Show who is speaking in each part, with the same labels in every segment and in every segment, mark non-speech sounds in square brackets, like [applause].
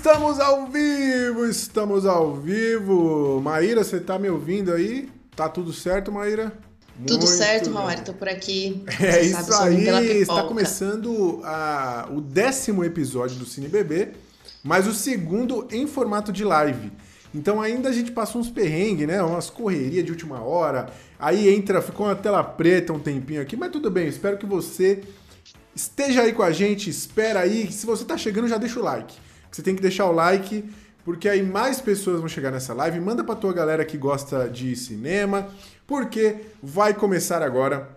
Speaker 1: Estamos ao vivo, estamos ao vivo. Maíra, você tá me ouvindo aí? Tá tudo certo, Maíra?
Speaker 2: Tudo certo, Maurício, tô por aqui.
Speaker 1: É isso aí, está começando a, o décimo episódio do Cine Bebê, mas o segundo em formato de live. Então ainda a gente passou uns perrengues, né? Umas correrias de última hora. Aí entra, ficou uma tela preta um tempinho aqui, mas tudo bem. Espero que você esteja aí com a gente, espera aí. Se você tá chegando, já deixa o like. Você tem que deixar o like, porque aí mais pessoas vão chegar nessa live. Manda pra tua galera que gosta de cinema, porque vai começar agora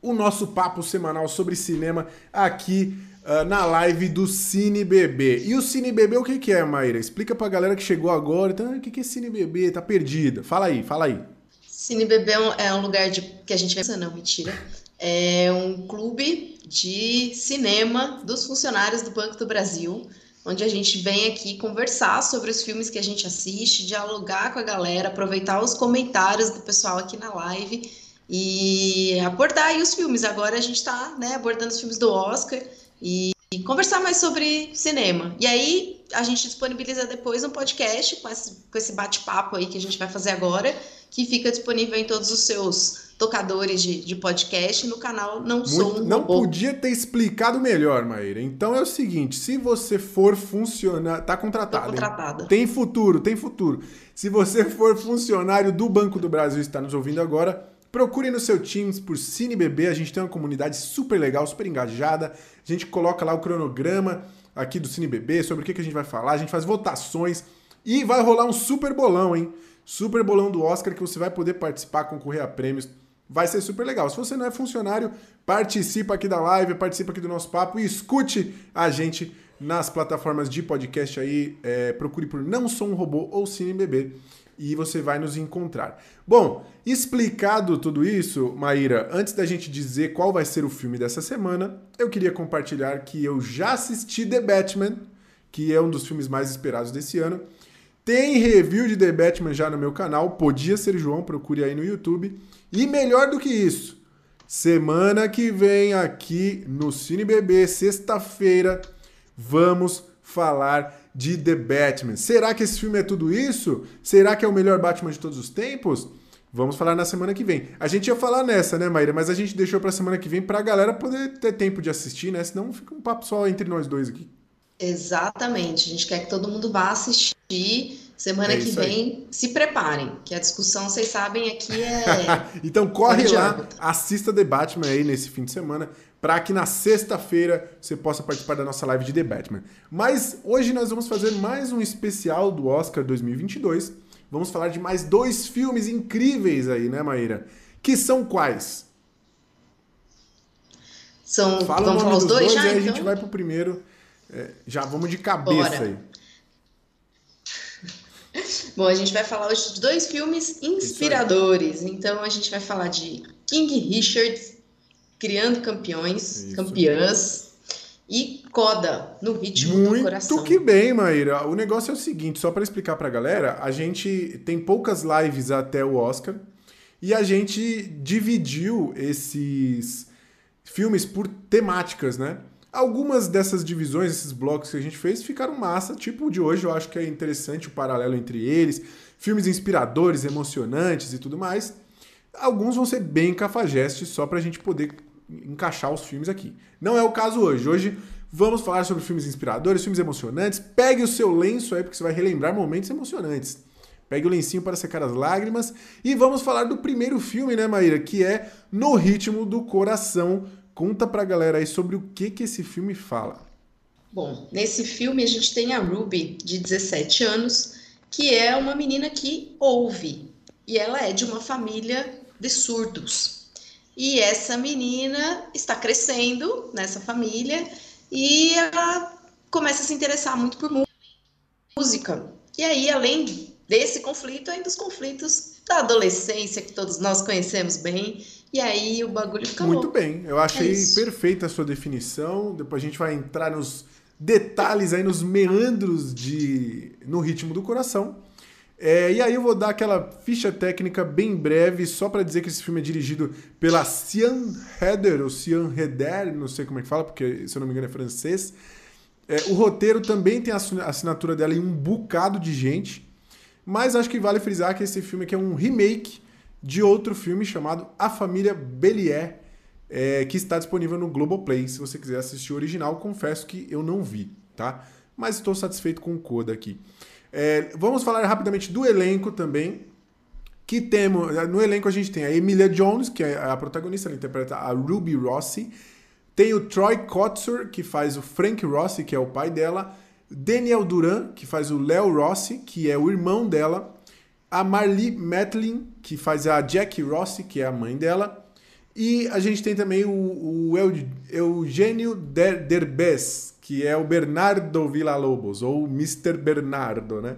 Speaker 1: o nosso papo semanal sobre cinema aqui uh, na live do Cine Bebê. E o Cine Bebê o que, que é, Maíra? Explica pra galera que chegou agora, então, o que, que é Cine Bebê? Tá perdida. Fala aí, fala aí.
Speaker 2: Cine Bebê é um é lugar de que a gente vai. Não, mentira. É um clube de cinema dos funcionários do Banco do Brasil onde a gente vem aqui conversar sobre os filmes que a gente assiste, dialogar com a galera, aproveitar os comentários do pessoal aqui na live e abordar aí os filmes. Agora a gente está né, abordando os filmes do Oscar e, conversar mais sobre cinema. E aí a gente disponibiliza depois um podcast com esse, com esse bate-papo aí que a gente vai fazer agora, que fica disponível em todos os seus tocadores de, de podcast no canal Não Muito, Sou um
Speaker 1: Não robô. podia ter explicado melhor, Maíra. Então é o seguinte, se você for funcionar... Tá contratada.
Speaker 2: contratada.
Speaker 1: Tem futuro, tem futuro. Se você for funcionário do Banco do Brasil e está nos ouvindo agora, procure no seu Teams por CineBB. A gente tem uma comunidade super legal, super engajada. A gente coloca lá o cronograma aqui do CineBB sobre o que, que a gente vai falar. A gente faz votações e vai rolar um super bolão, hein? Super bolão do Oscar que você vai poder participar, concorrer a prêmios vai ser super legal. Se você não é funcionário, participa aqui da live, participa aqui do nosso papo e escute a gente nas plataformas de podcast aí. É, procure por Não Sou um Robô ou Cine Bebê e você vai nos encontrar. Bom, explicado tudo isso, Maíra, antes da gente dizer qual vai ser o filme dessa semana, eu queria compartilhar que eu já assisti The Batman, que é um dos filmes mais esperados desse ano. Tem review de The Batman já no meu canal, podia ser João, procure aí no YouTube. E melhor do que isso, semana que vem aqui no Cine Bebê, sexta-feira, vamos falar de The Batman. Será que esse filme é tudo isso? Será que é o melhor Batman de todos os tempos? Vamos falar na semana que vem. A gente ia falar nessa, né, Maíra? Mas a gente deixou pra semana que vem pra galera poder ter tempo de assistir, né? Senão fica um papo só entre nós dois aqui.
Speaker 2: Exatamente. A gente quer que todo mundo vá assistir Semana é que vem, aí. se preparem, que a discussão, vocês sabem, aqui é. [laughs]
Speaker 1: então corre lá, assista The Batman aí nesse fim de semana, para que na sexta-feira você possa participar da nossa live de The Batman. Mas hoje nós vamos fazer mais um especial do Oscar 2022. Vamos falar de mais dois filmes incríveis aí, né, Maíra? Que são quais?
Speaker 2: São,
Speaker 1: Fala vamos falar os dois, dois já, e então? a gente vai pro primeiro. É, já vamos de cabeça Bora. aí. [laughs]
Speaker 2: Bom, a gente vai falar hoje de dois filmes inspiradores. Então, a gente vai falar de King Richard, Criando Campeões, Isso. Campeãs, e Coda, no ritmo
Speaker 1: Muito
Speaker 2: do coração.
Speaker 1: Muito que bem, Maíra. O negócio é o seguinte, só para explicar para a galera, a gente tem poucas lives até o Oscar e a gente dividiu esses filmes por temáticas, né? Algumas dessas divisões, esses blocos que a gente fez, ficaram massa. Tipo o de hoje, eu acho que é interessante o paralelo entre eles. Filmes inspiradores, emocionantes e tudo mais. Alguns vão ser bem cafajestes, só pra gente poder encaixar os filmes aqui. Não é o caso hoje. Hoje vamos falar sobre filmes inspiradores, filmes emocionantes. Pegue o seu lenço aí, porque você vai relembrar momentos emocionantes. Pegue o lencinho para secar as lágrimas. E vamos falar do primeiro filme, né, Maíra? Que é No Ritmo do Coração, Conta pra galera aí sobre o que, que esse filme fala.
Speaker 2: Bom, nesse filme a gente tem a Ruby, de 17 anos, que é uma menina que ouve. E ela é de uma família de surdos. E essa menina está crescendo nessa família e ela começa a se interessar muito por música. E aí, além desse conflito, ainda os conflitos da adolescência, que todos nós conhecemos bem, e aí o bagulho fica
Speaker 1: Muito
Speaker 2: louco.
Speaker 1: bem, eu achei é perfeita a sua definição. Depois a gente vai entrar nos detalhes aí, nos meandros de no ritmo do coração. É, e aí eu vou dar aquela ficha técnica bem breve, só para dizer que esse filme é dirigido pela Cian Heder, ou Cian Heder, não sei como é que fala, porque se eu não me engano é francês. É, o roteiro também tem a assinatura dela em um bocado de gente, mas acho que vale frisar que esse filme aqui é um remake de outro filme chamado A Família Belier, é, que está disponível no Globoplay. Se você quiser assistir o original, confesso que eu não vi, tá? Mas estou satisfeito com o Coda aqui. É, vamos falar rapidamente do elenco também. Que temos. No elenco a gente tem a Emilia Jones, que é a protagonista, ela interpreta a Ruby Rossi. Tem o Troy Kotsur, que faz o Frank Rossi, que é o pai dela. Daniel Duran, que faz o Léo Rossi, que é o irmão dela. A Marlee Matlin, que faz a Jackie Rossi, que é a mãe dela. E a gente tem também o, o Eugênio Derbez, que é o Bernardo Villa-Lobos, ou Mr. Bernardo, né?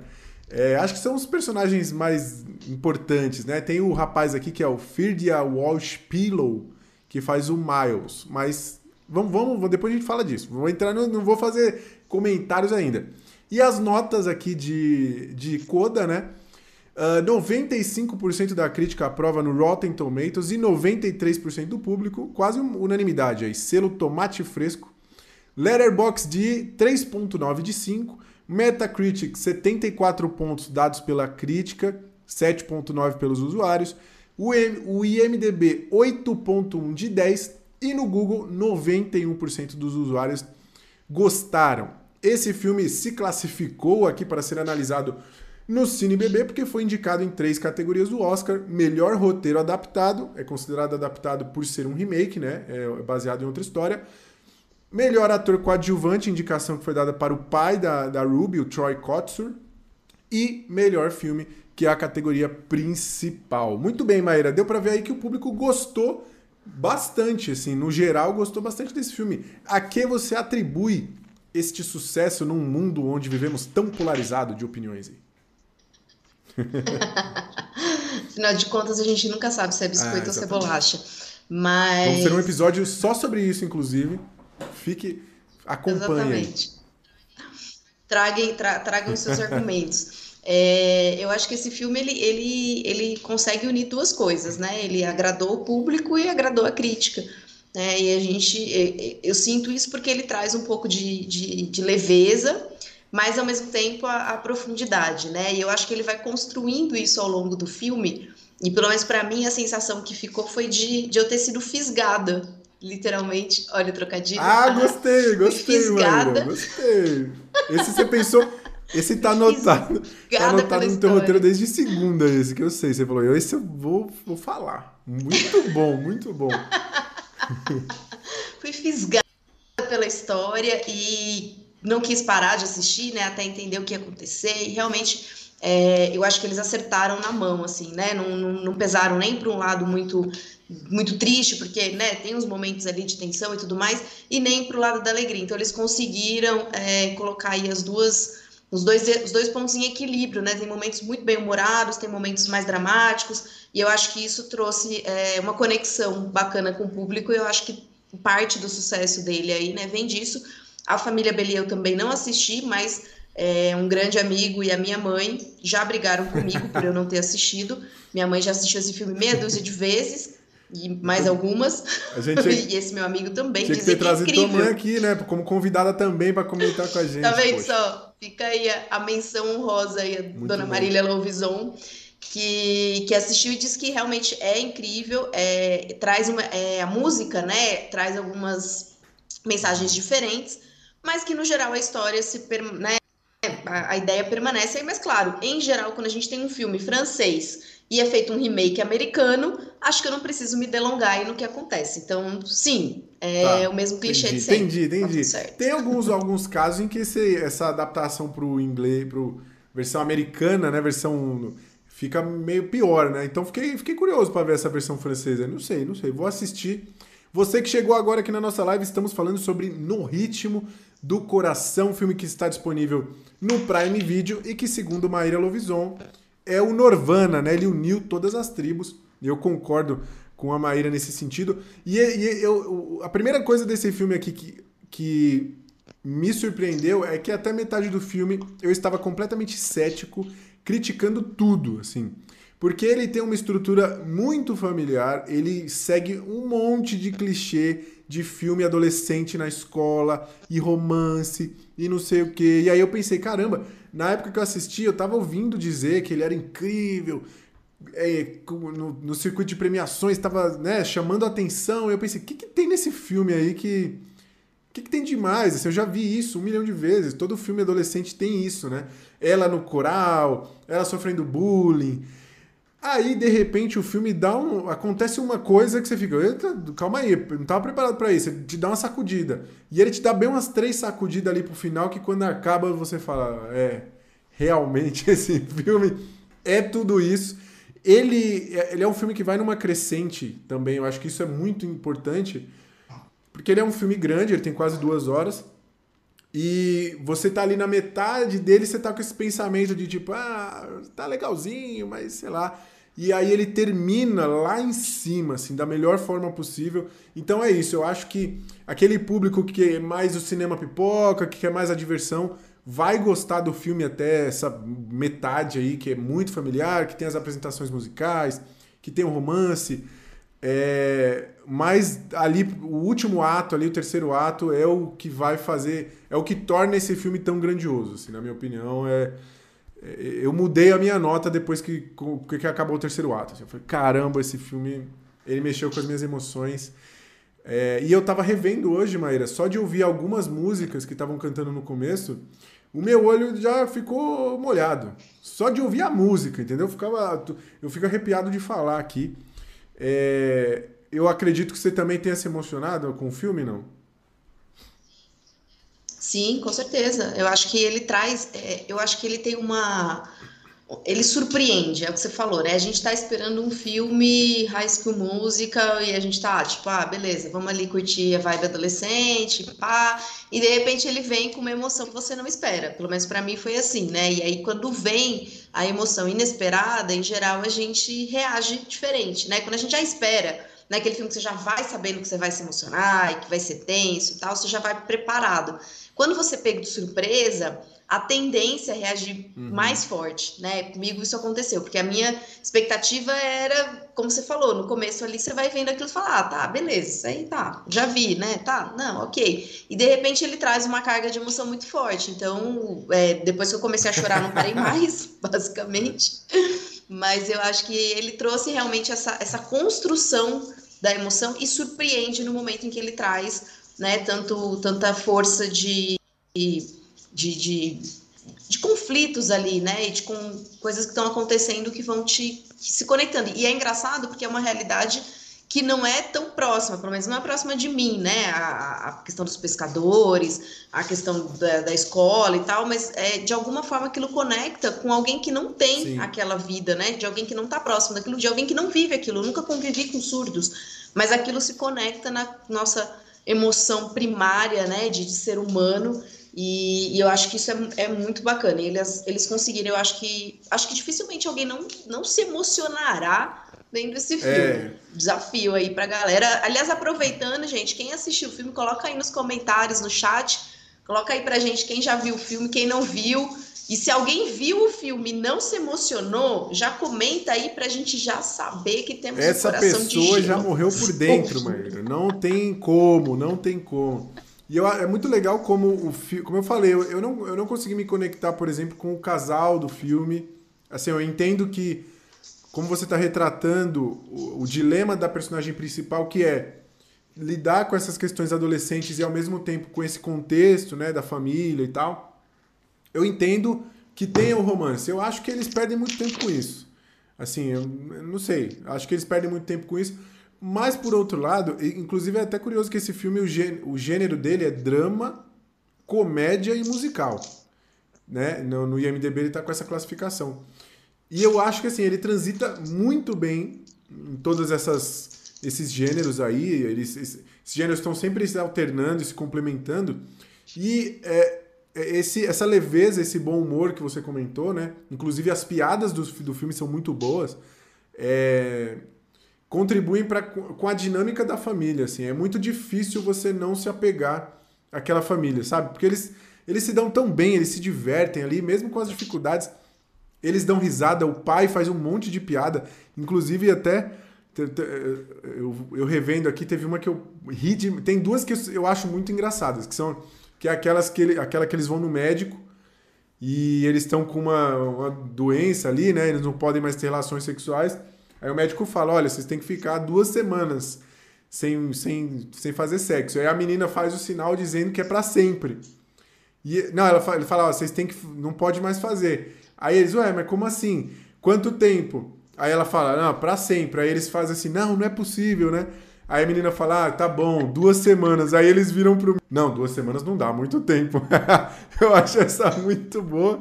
Speaker 1: É, acho que são os personagens mais importantes, né? Tem o rapaz aqui que é o Firdia Walsh Pillow, que faz o Miles, mas Vamos, vamos, depois a gente fala disso. Vou entrar no, não vou fazer comentários ainda. E as notas aqui de, de Coda, né? Uh, ah, 95% da crítica aprova no Rotten Tomatoes e 93% do público, quase unanimidade aí. Selo tomate fresco. Letterboxd de 3.9 de 5. Metacritic 74 pontos dados pela crítica, 7.9 pelos usuários. O, o IMDB 8.1 de 10 e no Google, 91% dos usuários gostaram. Esse filme se classificou aqui para ser analisado no CineBB porque foi indicado em três categorias do Oscar: melhor roteiro adaptado, é considerado adaptado por ser um remake, né? É baseado em outra história. Melhor ator coadjuvante, indicação que foi dada para o pai da, da Ruby, o Troy Kotsur. E melhor filme, que é a categoria principal. Muito bem, Maíra, deu para ver aí que o público gostou bastante, assim, no geral, gostou bastante desse filme. A que você atribui este sucesso num mundo onde vivemos tão polarizado de opiniões aí? [laughs]
Speaker 2: Afinal de contas, a gente nunca sabe se é biscoito ah, ou se é bolacha. Mas.
Speaker 1: Vamos ter um episódio só sobre isso, inclusive. Fique. Acompanhe. Exatamente.
Speaker 2: Traguem, tra, tragam os seus [laughs] argumentos. É, eu acho que esse filme ele, ele, ele consegue unir duas coisas, né? Ele agradou o público e agradou a crítica. Né? E a gente, eu, sinto isso porque ele traz um pouco de, de, de leveza, mas ao mesmo tempo a, a, profundidade, né? E eu acho que ele vai construindo isso ao longo do filme. E pelo menos para mim a sensação que ficou foi de, de eu ter sido fisgada, literalmente. Olha o trocadilho.
Speaker 1: Ah, gostei, [laughs] gostei, fisgada. Maíra, gostei. Esse você pensou esse tá anotado. tá anotado no teu roteiro desde segunda, esse que eu sei. Você falou, esse eu vou, vou falar. Muito [laughs] bom, muito bom.
Speaker 2: Fui fisgada pela história e não quis parar de assistir, né? Até entender o que ia acontecer. E realmente é, eu acho que eles acertaram na mão, assim, né? Não, não, não pesaram nem para um lado muito muito triste, porque né, tem uns momentos ali de tensão e tudo mais, e nem para o lado da alegria. Então eles conseguiram é, colocar aí as duas os dois, os dois pontos em equilíbrio, né? Tem momentos muito bem humorados, tem momentos mais dramáticos, e eu acho que isso trouxe é, uma conexão bacana com o público, e eu acho que parte do sucesso dele aí, né, vem disso. A família Belia eu também não assisti, mas é, um grande amigo e a minha mãe já brigaram comigo por eu não ter assistido. Minha mãe já assistiu esse filme meia dúzia de vezes, e mais algumas. A gente [laughs] e esse meu amigo também
Speaker 1: tinha que ter trazido tua mãe aqui, né? Como convidada também para comentar com a gente.
Speaker 2: Tá vendo poxa. só? Fica aí a, a menção honrosa aí, a Muito dona bom. Marília Louvison, que, que assistiu e disse que realmente é incrível. É, traz uma, é, a música, né? Traz algumas mensagens diferentes, mas que no geral a história se. Né, a, ideia permanece aí, mas claro, em geral, quando a gente tem um filme francês e é feito um remake americano, acho que eu não preciso me delongar aí no que acontece. Então, sim, é tá, o mesmo clichê
Speaker 1: entendi,
Speaker 2: de sempre.
Speaker 1: Entendi, tá entendi. Tá Tem alguns, alguns casos em que esse, essa adaptação para o inglês, para versão americana, né, versão fica meio pior, né? Então fiquei, fiquei curioso para ver essa versão francesa. Não sei, não sei, vou assistir. Você que chegou agora aqui na nossa live, estamos falando sobre No Ritmo do Coração, filme que está disponível no Prime Video e que, segundo Maíra Lovison, é o Norvana, né? Ele uniu todas as tribos. E eu concordo com a Maíra nesse sentido. E, e eu, a primeira coisa desse filme aqui que, que me surpreendeu é que até metade do filme eu estava completamente cético, criticando tudo, assim. Porque ele tem uma estrutura muito familiar, ele segue um monte de clichê de filme adolescente na escola, e romance, e não sei o quê. E aí eu pensei, caramba, na época que eu assisti, eu tava ouvindo dizer que ele era incrível, é, no, no, circuito de premiações, estava né, chamando a atenção. Eu pensei, o que, que tem nesse filme aí que. O que, que tem demais? Assim, eu já vi isso um milhão de vezes. Todo filme adolescente tem isso, né? Ela no coral, ela sofrendo bullying. Aí, de repente, o filme dá um. Acontece uma coisa que você fica. Calma aí, não estava preparado para isso. Ele te dá uma sacudida. E ele te dá bem umas três sacudidas ali pro final, que quando acaba você fala: é, realmente [laughs] esse filme é tudo isso. Ele, ele é um filme que vai numa crescente também. Eu acho que isso é muito importante. Porque ele é um filme grande, ele tem quase duas horas. E você tá ali na metade dele, você tá com esse pensamento de tipo, ah, tá legalzinho, mas sei lá. E aí ele termina lá em cima, assim, da melhor forma possível. Então é isso, eu acho que aquele público que é mais o cinema pipoca, que quer mais a diversão, vai gostar do filme até essa metade aí, que é muito familiar, que tem as apresentações musicais, que tem o um romance. É, mas ali, o último ato, ali, o terceiro ato, é o que vai fazer, é o que torna esse filme tão grandioso, assim, na minha opinião. É, é eu mudei a minha nota depois que, que acabou o terceiro ato. Assim, eu falei, caramba, esse filme, ele mexeu com as minhas emoções. É, e eu tava revendo hoje, Maíra, só de ouvir algumas músicas que estavam cantando no começo, o meu olho já ficou molhado. Só de ouvir a música, entendeu? Eu, ficava, eu fico arrepiado de falar aqui. É, eu acredito que você também tenha se emocionado com o filme, não?
Speaker 2: Sim, com certeza. Eu acho que ele traz, é, eu acho que ele tem uma ele surpreende, é o que você falou, né? A gente tá esperando um filme High School Musical e a gente tá, tipo, ah, beleza, vamos ali curtir a vibe adolescente, pá, e de repente ele vem com uma emoção que você não espera. Pelo menos para mim foi assim, né? E aí quando vem a emoção inesperada, em geral a gente reage diferente, né? Quando a gente já espera, né, aquele filme que você já vai sabendo que você vai se emocionar e que vai ser tenso e tal, você já vai preparado. Quando você pega de surpresa, a tendência é reagir uhum. mais forte, né? Comigo isso aconteceu, porque a minha expectativa era, como você falou, no começo ali você vai vendo aquilo e fala, ah, tá, beleza, isso aí tá, já vi, né? Tá, não, ok. E de repente ele traz uma carga de emoção muito forte. Então, é, depois que eu comecei a chorar, não parei [laughs] mais, basicamente. Mas eu acho que ele trouxe realmente essa, essa construção da emoção e surpreende no momento em que ele traz, né, tanto tanta força de de, de, de conflitos ali, né? E de com coisas que estão acontecendo que vão te se conectando. E é engraçado porque é uma realidade que não é tão próxima, pelo menos não é próxima de mim, né? A, a questão dos pescadores, a questão da, da, escola e tal, mas é, de alguma forma aquilo conecta com alguém que não tem Sim. aquela vida, né? De alguém que não está próximo daquilo, de alguém que não vive aquilo. Eu nunca convivi com surdos, mas aquilo se conecta na nossa emoção primária, né? De, de ser humano e, e, eu acho que isso é, é muito bacana. Eles, eles conseguiram, eu acho que acho que dificilmente alguém não, não se emocionará vendo esse filme. É. Desafio aí pra galera. Aliás, aproveitando, gente, quem assistiu o filme, coloca aí nos comentários, no chat, coloca aí pra gente quem já viu o filme, quem não viu. E se alguém viu o filme e não se emocionou, já comenta aí pra gente já saber que temos
Speaker 1: Essa
Speaker 2: um coração
Speaker 1: pessoa já morreu por dentro, Maíra. Não tem como, não tem como. E eu, é muito legal como o. Como eu falei, eu, eu, não, eu não consegui me conectar, por exemplo, com o casal do filme. Assim, eu entendo que, como você está retratando o, o, dilema da personagem principal, que é lidar com essas questões adolescentes e ao mesmo tempo com esse contexto, né, da família e tal. Eu entendo que tem o um romance. Eu acho que eles perdem muito tempo com isso. Assim, eu, eu não sei. Acho que eles perdem muito tempo com isso. Mas, por outro lado, inclusive é até curioso que esse filme, o gênero dele é drama, comédia e musical. Né? No, no IMDB ele está com essa classificação. E eu acho que assim, ele transita muito bem em todos essas, esses gêneros aí. Eles, esses gêneros estão sempre se alternando e se complementando. E é, é, esse, essa leveza, esse bom humor que você comentou, né? Inclusive as piadas do, do filme são muito boas. É, contribuem pra, com a dinâmica da família, assim. É muito difícil você não se apegar àquela família, sabe? Porque eles, eles se dão tão bem, eles se divertem ali, mesmo com as dificuldades. Eles dão risada, o pai faz um monte de piada, inclusive até eu, eu revendo aqui, teve uma que eu ri de, Tem duas que eu acho muito engraçadas, que são que é aquelas que, ele, aquela que eles vão no médico e eles estão com uma, uma doença ali, né? Eles não podem mais ter relações sexuais. Aí o médico fala: olha, vocês têm que ficar duas semanas sem, sem, sem fazer sexo. Aí a menina faz o sinal dizendo que é para sempre. E, não, ela fala, ele fala: ó, vocês têm que. não pode mais fazer. Aí eles, ué, mas como assim? Quanto tempo? Aí ela fala: não, para sempre. Aí eles fazem assim: não, não é possível, né? Aí a menina fala: ah, tá bom, duas semanas. Aí eles viram pro. Não, duas semanas não dá, muito tempo. [laughs] eu acho essa muito boa.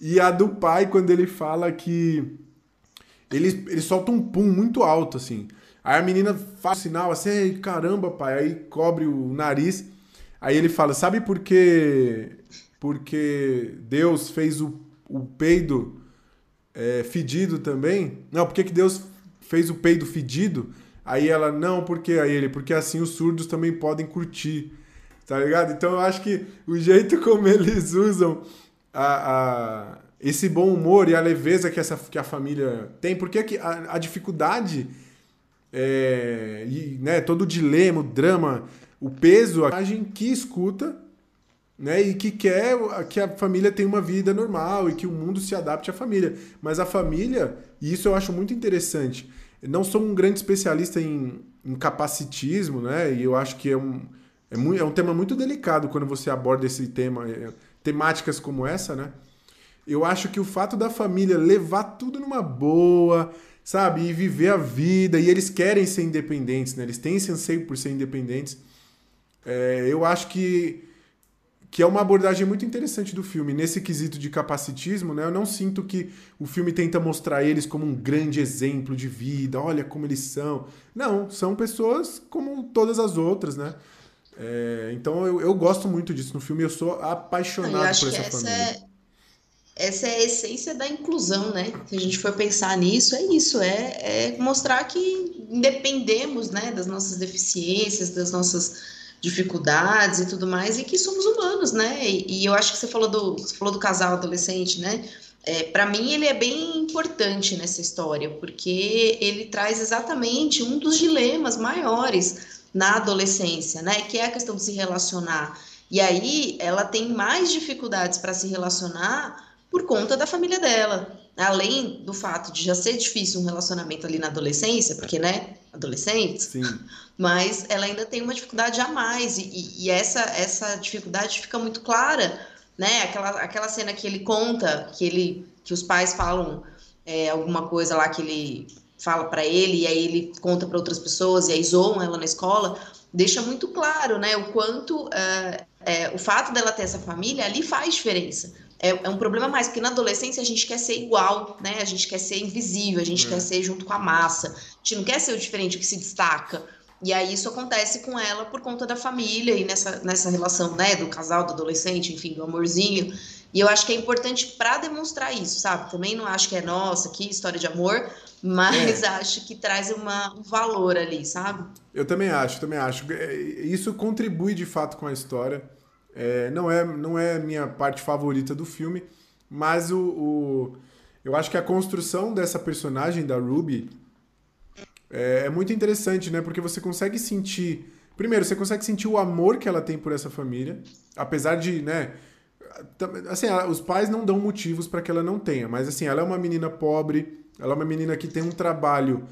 Speaker 1: E a do pai, quando ele fala que. Ele, ele solta um pum muito alto, assim. Aí a menina faz sinal assim: caramba, pai. Aí cobre o nariz. Aí ele fala: sabe por que. Porque Deus fez o, o peido é, fedido também? Não, por que Deus fez o peido fedido? Aí ela, não, porque aí ele, porque assim os surdos também podem curtir, tá ligado? Então eu acho que o jeito como eles usam a, a esse bom humor e a leveza que, essa, que a família tem, porque a, a dificuldade é, e né, todo o dilema, o drama, o peso, a gente que escuta né, e que quer que a família tenha uma vida normal e que o mundo se adapte à família. Mas a família, e isso eu acho muito interessante, não sou um grande especialista em, em capacitismo, né? E eu acho que é um, é, muito, é um tema muito delicado quando você aborda esse tema, é, temáticas como essa, né? Eu acho que o fato da família levar tudo numa boa, sabe? E viver a vida, e eles querem ser independentes, né? Eles têm esse anseio por ser independentes. É, eu acho que que é uma abordagem muito interessante do filme. Nesse quesito de capacitismo, né, eu não sinto que o filme tenta mostrar eles como um grande exemplo de vida, olha como eles são. Não, são pessoas como todas as outras, né? É, então eu, eu gosto muito disso no filme, eu sou apaixonado eu por essa
Speaker 2: essa
Speaker 1: família.
Speaker 2: É, essa é a essência da inclusão, né? Se a gente for pensar nisso, é isso, é, é mostrar que independemos né, das nossas deficiências, das nossas dificuldades e tudo mais, e que somos humanos, né? E, e eu acho que você falou do, você falou do casal adolescente, né? É, para mim, ele é bem importante nessa história, porque ele traz exatamente um dos dilemas maiores na adolescência, né? Que é a questão de se relacionar. E aí, ela tem mais dificuldades para se relacionar por conta da família dela. Além do fato de já ser difícil um relacionamento ali na adolescência, porque, né, adolescentes,
Speaker 1: Sim.
Speaker 2: mas ela ainda tem uma dificuldade a mais, e, e essa, essa dificuldade fica muito clara, né? Aquela, aquela cena que ele conta, que, ele, que os pais falam é, alguma coisa lá que ele fala para ele, e aí ele conta para outras pessoas, e aí zoam ela na escola, deixa muito claro, né, o quanto é, é, o fato dela ter essa família ali faz diferença é, é, um problema mais, porque na adolescência a gente quer ser igual, né? A gente quer ser invisível, a gente é. quer ser junto com a massa, a gente não quer ser o diferente que se destaca. E aí isso acontece com ela por conta da família e nessa, nessa relação, né, do casal, do adolescente, enfim, do amorzinho. E eu acho que é importante para demonstrar isso, sabe? Também não acho que é nossa, que história de amor, mas é. [laughs] acho que traz uma, um valor ali, sabe?
Speaker 1: Eu também acho, também acho. É, isso contribui de fato com a história. É, não é não é minha parte favorita do filme, mas o, o, eu acho que a construção dessa personagem da Ruby é, é muito interessante, né? Porque você consegue sentir primeiro você consegue sentir o amor que ela tem por essa família, apesar de, né? Assim, os pais não dão motivos para que ela não tenha, mas assim, ela é uma menina pobre, ela é uma menina que tem um trabalho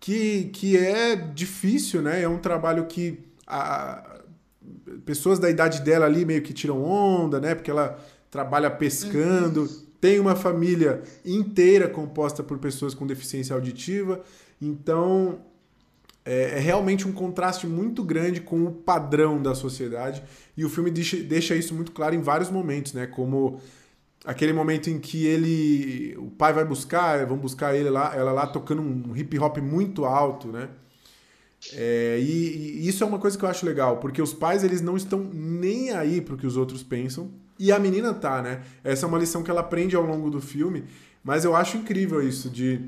Speaker 1: que, que é difícil, né? É um trabalho que a, pessoas da idade dela ali meio que tiram onda, né? Porque ela trabalha pescando, uhum. tem uma família inteira composta por pessoas com deficiência auditiva. Então, é, é, realmente um contraste muito grande com o padrão da sociedade. E o filme deixa, deixa isso muito claro em vários momentos, né? Como aquele momento em que ele. O pai vai buscar, vão buscar ele lá, ela lá tocando um hip hop muito alto, né? É, e, e, isso é uma coisa que eu acho legal, porque os pais eles não estão nem aí pro que os outros pensam, e a menina tá, né? Essa é uma lição que ela aprende ao longo do filme, mas eu acho incrível isso de,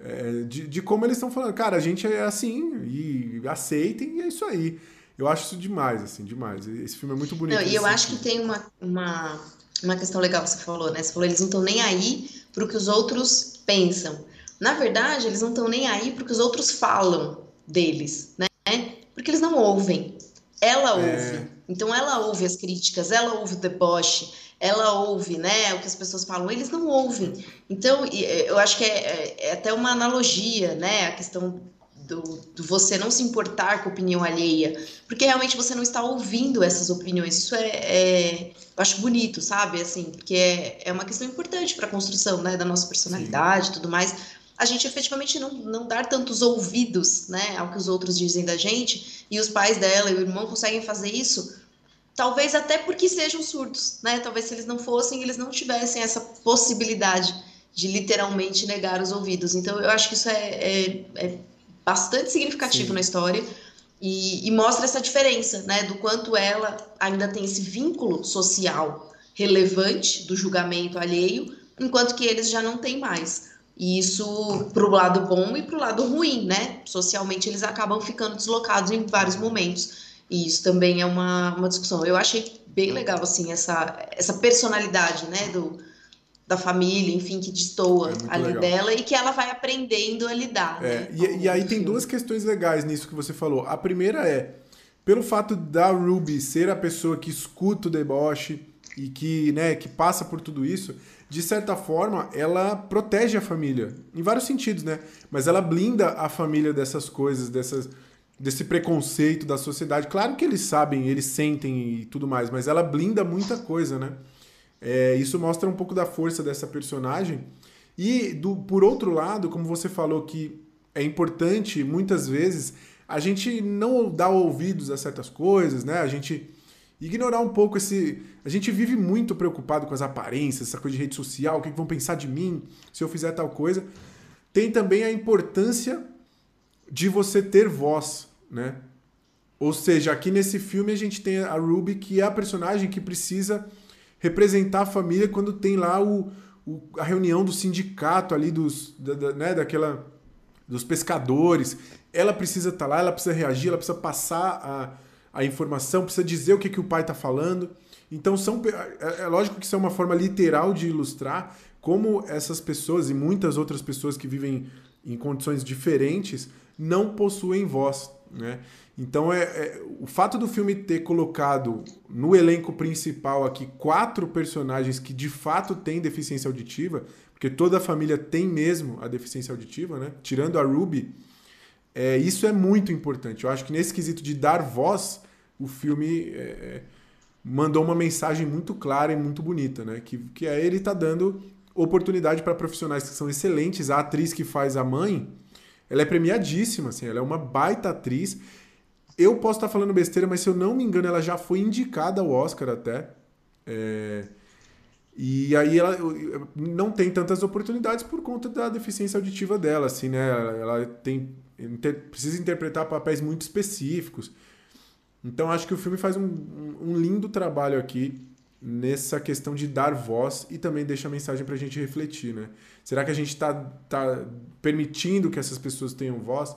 Speaker 1: é, de, de, como eles estão falando, cara, a gente é assim, e aceitem, e é isso aí. Eu acho isso demais, assim, demais. Esse filme é muito bonito.
Speaker 2: Não, e eu acho que tem uma, uma uma questão legal que você falou, né? Você falou, eles não estão nem aí para o que os outros pensam. Na verdade, eles não estão nem aí para o que os outros falam deles, né? Porque eles não ouvem. Ela é. ouve. Então ela ouve as críticas, ela ouve o deboche, ela ouve, né, o que as pessoas falam, eles não ouvem. Então, eu acho que é, é, é até uma analogia, né, a questão do, do, você não se importar com a opinião alheia, porque realmente você não está ouvindo essas opiniões. Isso é, é eu acho bonito, sabe? Assim, porque é, é uma questão importante para a construção, né, da nossa personalidade, e tudo mais. A gente efetivamente não, não dar tantos ouvidos, né, ao que os outros dizem da gente, e os pais dela e o irmão conseguem fazer isso. Talvez até porque sejam surdos, né? Talvez se eles não fossem, eles não tivessem essa possibilidade de literalmente negar os ouvidos. Então, eu acho que isso é, é, é bastante significativo Sim. na história e, e, mostra essa diferença, né, do quanto ela ainda tem esse vínculo social relevante do julgamento alheio, enquanto que eles já não têm mais. E isso para o lado bom e para o lado ruim, né? Socialmente eles acabam ficando deslocados em vários momentos. E isso também é uma, uma discussão. Eu achei bem legal, assim, essa, essa personalidade, né, do, da família, enfim, que destoa é ali legal. dela e que ela vai aprendendo a lidar.
Speaker 1: É, né, e, e aí tem duas questões legais nisso que você falou. A primeira é, pelo fato da Ruby ser a pessoa que escuta o deboche e que, né, que passa por tudo isso, de certa forma, ela protege a família, em vários sentidos, né? Mas ela blinda a família dessas coisas, dessas desse preconceito da sociedade. Claro que eles sabem, eles sentem e tudo mais, mas ela blinda muita coisa, né? É, isso mostra um pouco da força dessa personagem. E, do, por outro lado, como você falou que é importante, muitas vezes, a gente não dar ouvidos a certas coisas, né? A gente ignorar um pouco esse. A gente vive muito preocupado com as aparências, essa coisa de rede social, o que vão pensar de mim se eu fizer tal coisa. Tem também a importância de você ter voz, né? Ou seja, aqui nesse filme a gente tem a Ruby, que é a personagem que precisa representar a família quando tem lá o, o a reunião do sindicato ali dos, da, da, né, daquela dos pescadores. Ela precisa estar tá lá, ela precisa reagir, ela precisa passar a, a informação, precisa dizer o que, que o pai está falando. Então são é, é lógico que isso é uma forma literal de ilustrar como essas pessoas e muitas outras pessoas que vivem em condições diferentes não possuem voz, né? Então é, é, o fato do filme ter colocado no elenco principal aqui quatro personagens que de fato têm deficiência auditiva, porque toda a família tem mesmo a deficiência auditiva, né? Tirando a Ruby, é, isso é muito importante. Eu acho que nesse quesito de dar voz, o filme é, é mandou uma mensagem muito clara e muito bonita, né? Que, que é ele tá dando oportunidade para profissionais que são excelentes. A atriz que faz a mãe, ela é premiadíssima, assim, ela é uma baita atriz eu posso estar falando besteira, mas se eu não me engano, ela já foi indicada ao Oscar até. É... E aí ela não tem tantas oportunidades por conta da deficiência auditiva dela, assim, né? Ela tem precisa interpretar papéis muito específicos. Então acho que o filme faz um, um lindo trabalho aqui nessa questão de dar voz e também deixa a mensagem para a gente refletir, né? Será que a gente está tá permitindo que essas pessoas tenham voz?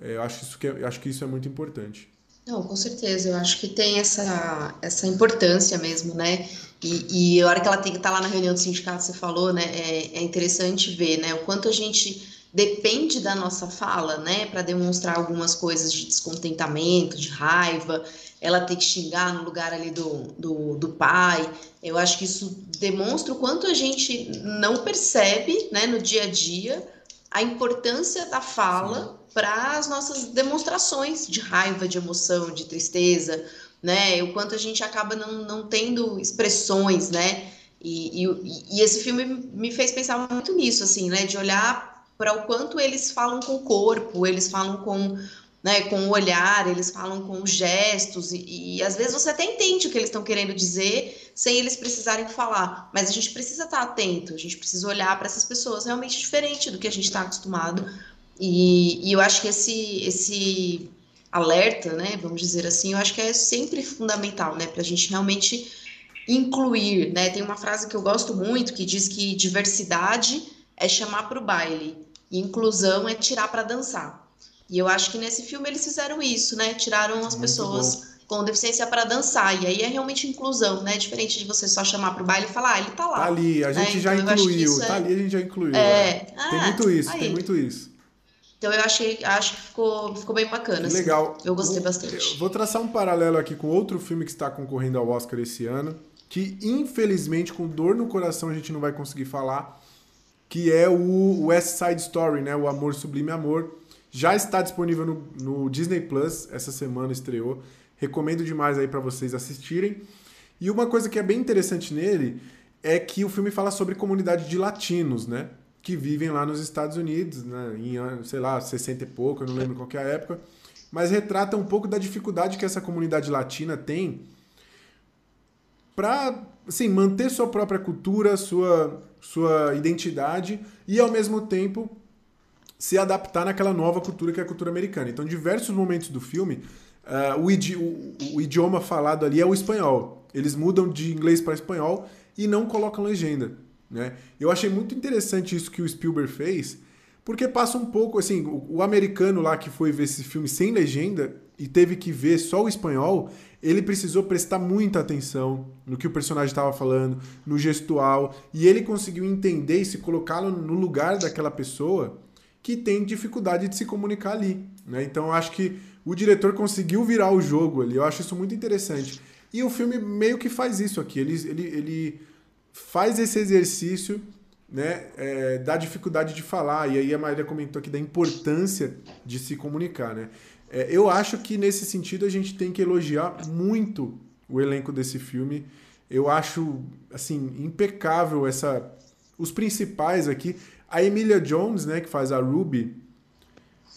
Speaker 1: É, eu acho, isso que é, acho que isso é muito importante.
Speaker 2: Não, com certeza. Eu acho que tem essa, essa importância mesmo, né? E, e a hora que ela tem que estar tá lá na reunião do sindicato, você falou, né? É, é interessante ver, né? O quanto a gente depende da nossa fala, né? Para demonstrar algumas coisas de descontentamento, de raiva. Ela tem que xingar no lugar ali do, do, do pai. Eu acho que isso demonstra o quanto a gente não percebe, né? No dia a dia, a importância da fala para as nossas demonstrações de raiva, de emoção, de tristeza, né? O quanto a gente acaba não, não tendo expressões, né? E, e, e esse filme me fez pensar muito nisso, assim, né? De olhar para o quanto eles falam com o corpo, eles falam com, né, com o olhar, eles falam com os gestos, e, e às vezes você até entende o que eles estão querendo dizer sem eles precisarem falar, mas a gente precisa estar atento, a gente precisa olhar para essas pessoas realmente diferente do que a gente está acostumado. E, e eu acho que esse, esse alerta, né, vamos dizer assim, eu acho que é sempre fundamental, né, para a gente realmente incluir, né? Tem uma frase que eu gosto muito que diz que diversidade é chamar para o baile e inclusão é tirar para dançar. E eu acho que nesse filme eles fizeram isso, né? Tiraram as muito pessoas bom. com deficiência para dançar. E aí é realmente inclusão, né? Diferente de você só chamar para o baile e falar, ah, ele tá lá.
Speaker 1: Tá ali, a gente né? já então, incluiu. Tá é... ali, a gente já incluiu. É... é. Ah, tem muito isso, aí. tem muito isso.
Speaker 2: Então eu achei, acho que ficou, ficou bem bacana. Assim.
Speaker 1: Legal.
Speaker 2: Eu gostei vou, bastante.
Speaker 1: Vou traçar um paralelo aqui com outro filme que está concorrendo ao Oscar esse ano, que infelizmente, com dor no coração, a gente não vai conseguir falar, que é o West Side Story, né? O Amor Sublime Amor. Já está disponível no, no Disney Plus, essa semana estreou. Recomendo demais aí para vocês assistirem. E uma coisa que é bem interessante nele é que o filme fala sobre comunidade de latinos, né? Que vivem lá nos Estados Unidos, né? Em, sei lá, 60 e pouco, eu não lembro qual é a época. Mas retrata um pouco da dificuldade que essa comunidade latina tem para assim, manter sua própria cultura, sua, sua identidade e ao mesmo tempo se adaptar naquela nova cultura que é a cultura americana. Então, diversos momentos do filme, uh, o, idi o, o, idioma falado ali é o espanhol. Eles mudam de inglês para espanhol e não colocam legenda. Né? Eu achei muito interessante isso que o Spielberg fez, porque passa um pouco, assim, o, o americano lá que foi ver esse filme sem legenda e teve que ver só o espanhol, ele precisou prestar muita atenção no que o personagem estava falando, no gestual, e ele conseguiu entender e se colocá-lo no lugar daquela pessoa que tem dificuldade de se comunicar ali. Né? Então eu acho que o diretor conseguiu virar o jogo ali, eu acho isso muito interessante. E o filme meio que faz isso aqui, ele, ele, ele faz esse exercício né, é, da dificuldade de falar, e aí a Maria comentou aqui da importância de se comunicar. Né? É, eu acho que nesse sentido a gente tem que elogiar muito o elenco desse filme. Eu acho assim impecável essa os principais aqui. A Emilia Jones, né, que faz a Ruby,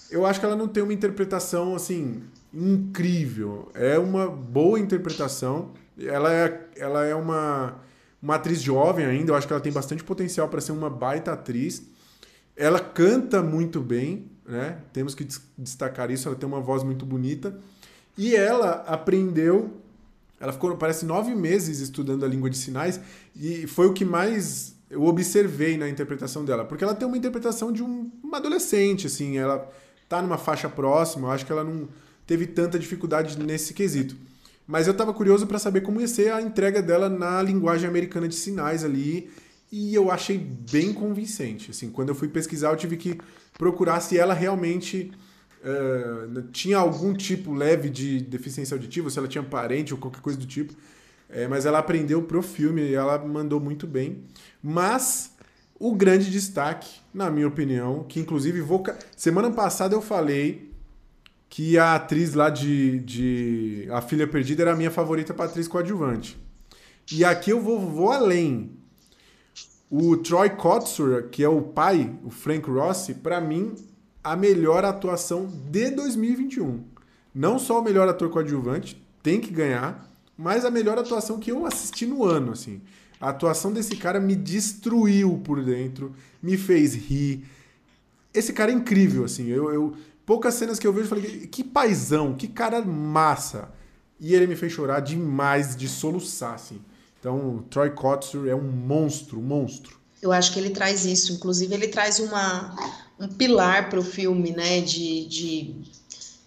Speaker 1: eu acho que ela não tem uma interpretação assim incrível. É uma boa interpretação. Ela é, ela é uma, uma atriz jovem ainda. Eu acho que ela tem bastante potencial para ser uma baita atriz. Ela canta muito bem, né? Temos que destacar isso. Ela tem uma voz muito bonita. E ela aprendeu. Ela ficou, parece, nove meses estudando a língua de sinais. E foi o que mais eu observei na interpretação dela. Porque ela tem uma interpretação de um, uma adolescente, assim. Ela tá numa faixa próxima. Eu acho que ela não teve tanta dificuldade nesse quesito. Mas eu estava curioso para saber como ia ser a entrega dela na linguagem americana de sinais ali. E eu achei bem convincente. Assim, quando eu fui pesquisar, eu tive que procurar se ela realmente uh, tinha algum tipo leve de deficiência auditiva, se ela tinha parente ou qualquer coisa do tipo. É, mas ela aprendeu pro filme e ela mandou muito bem. Mas o grande destaque, na minha opinião, que inclusive. Semana passada eu falei que a atriz lá de, de A Filha Perdida era a minha favorita para atriz coadjuvante. E aqui eu vou, vou além. O Troy Kotsur, que é o pai, o Frank Rossi, para mim, a melhor atuação de 2021. Não só o melhor ator coadjuvante, tem que ganhar, mas a melhor atuação que eu assisti no ano, assim. A atuação desse cara me destruiu por dentro, me fez rir. Esse cara é incrível, assim. Eu, eu poucas cenas que eu vejo, falei, que paizão, que cara massa. E ele me fez chorar demais, de soluçar, assim. Então, Troy Kotsur é um monstro, um monstro.
Speaker 2: Eu acho que ele traz isso. Inclusive, ele traz uma, um pilar para o filme, né? De, de,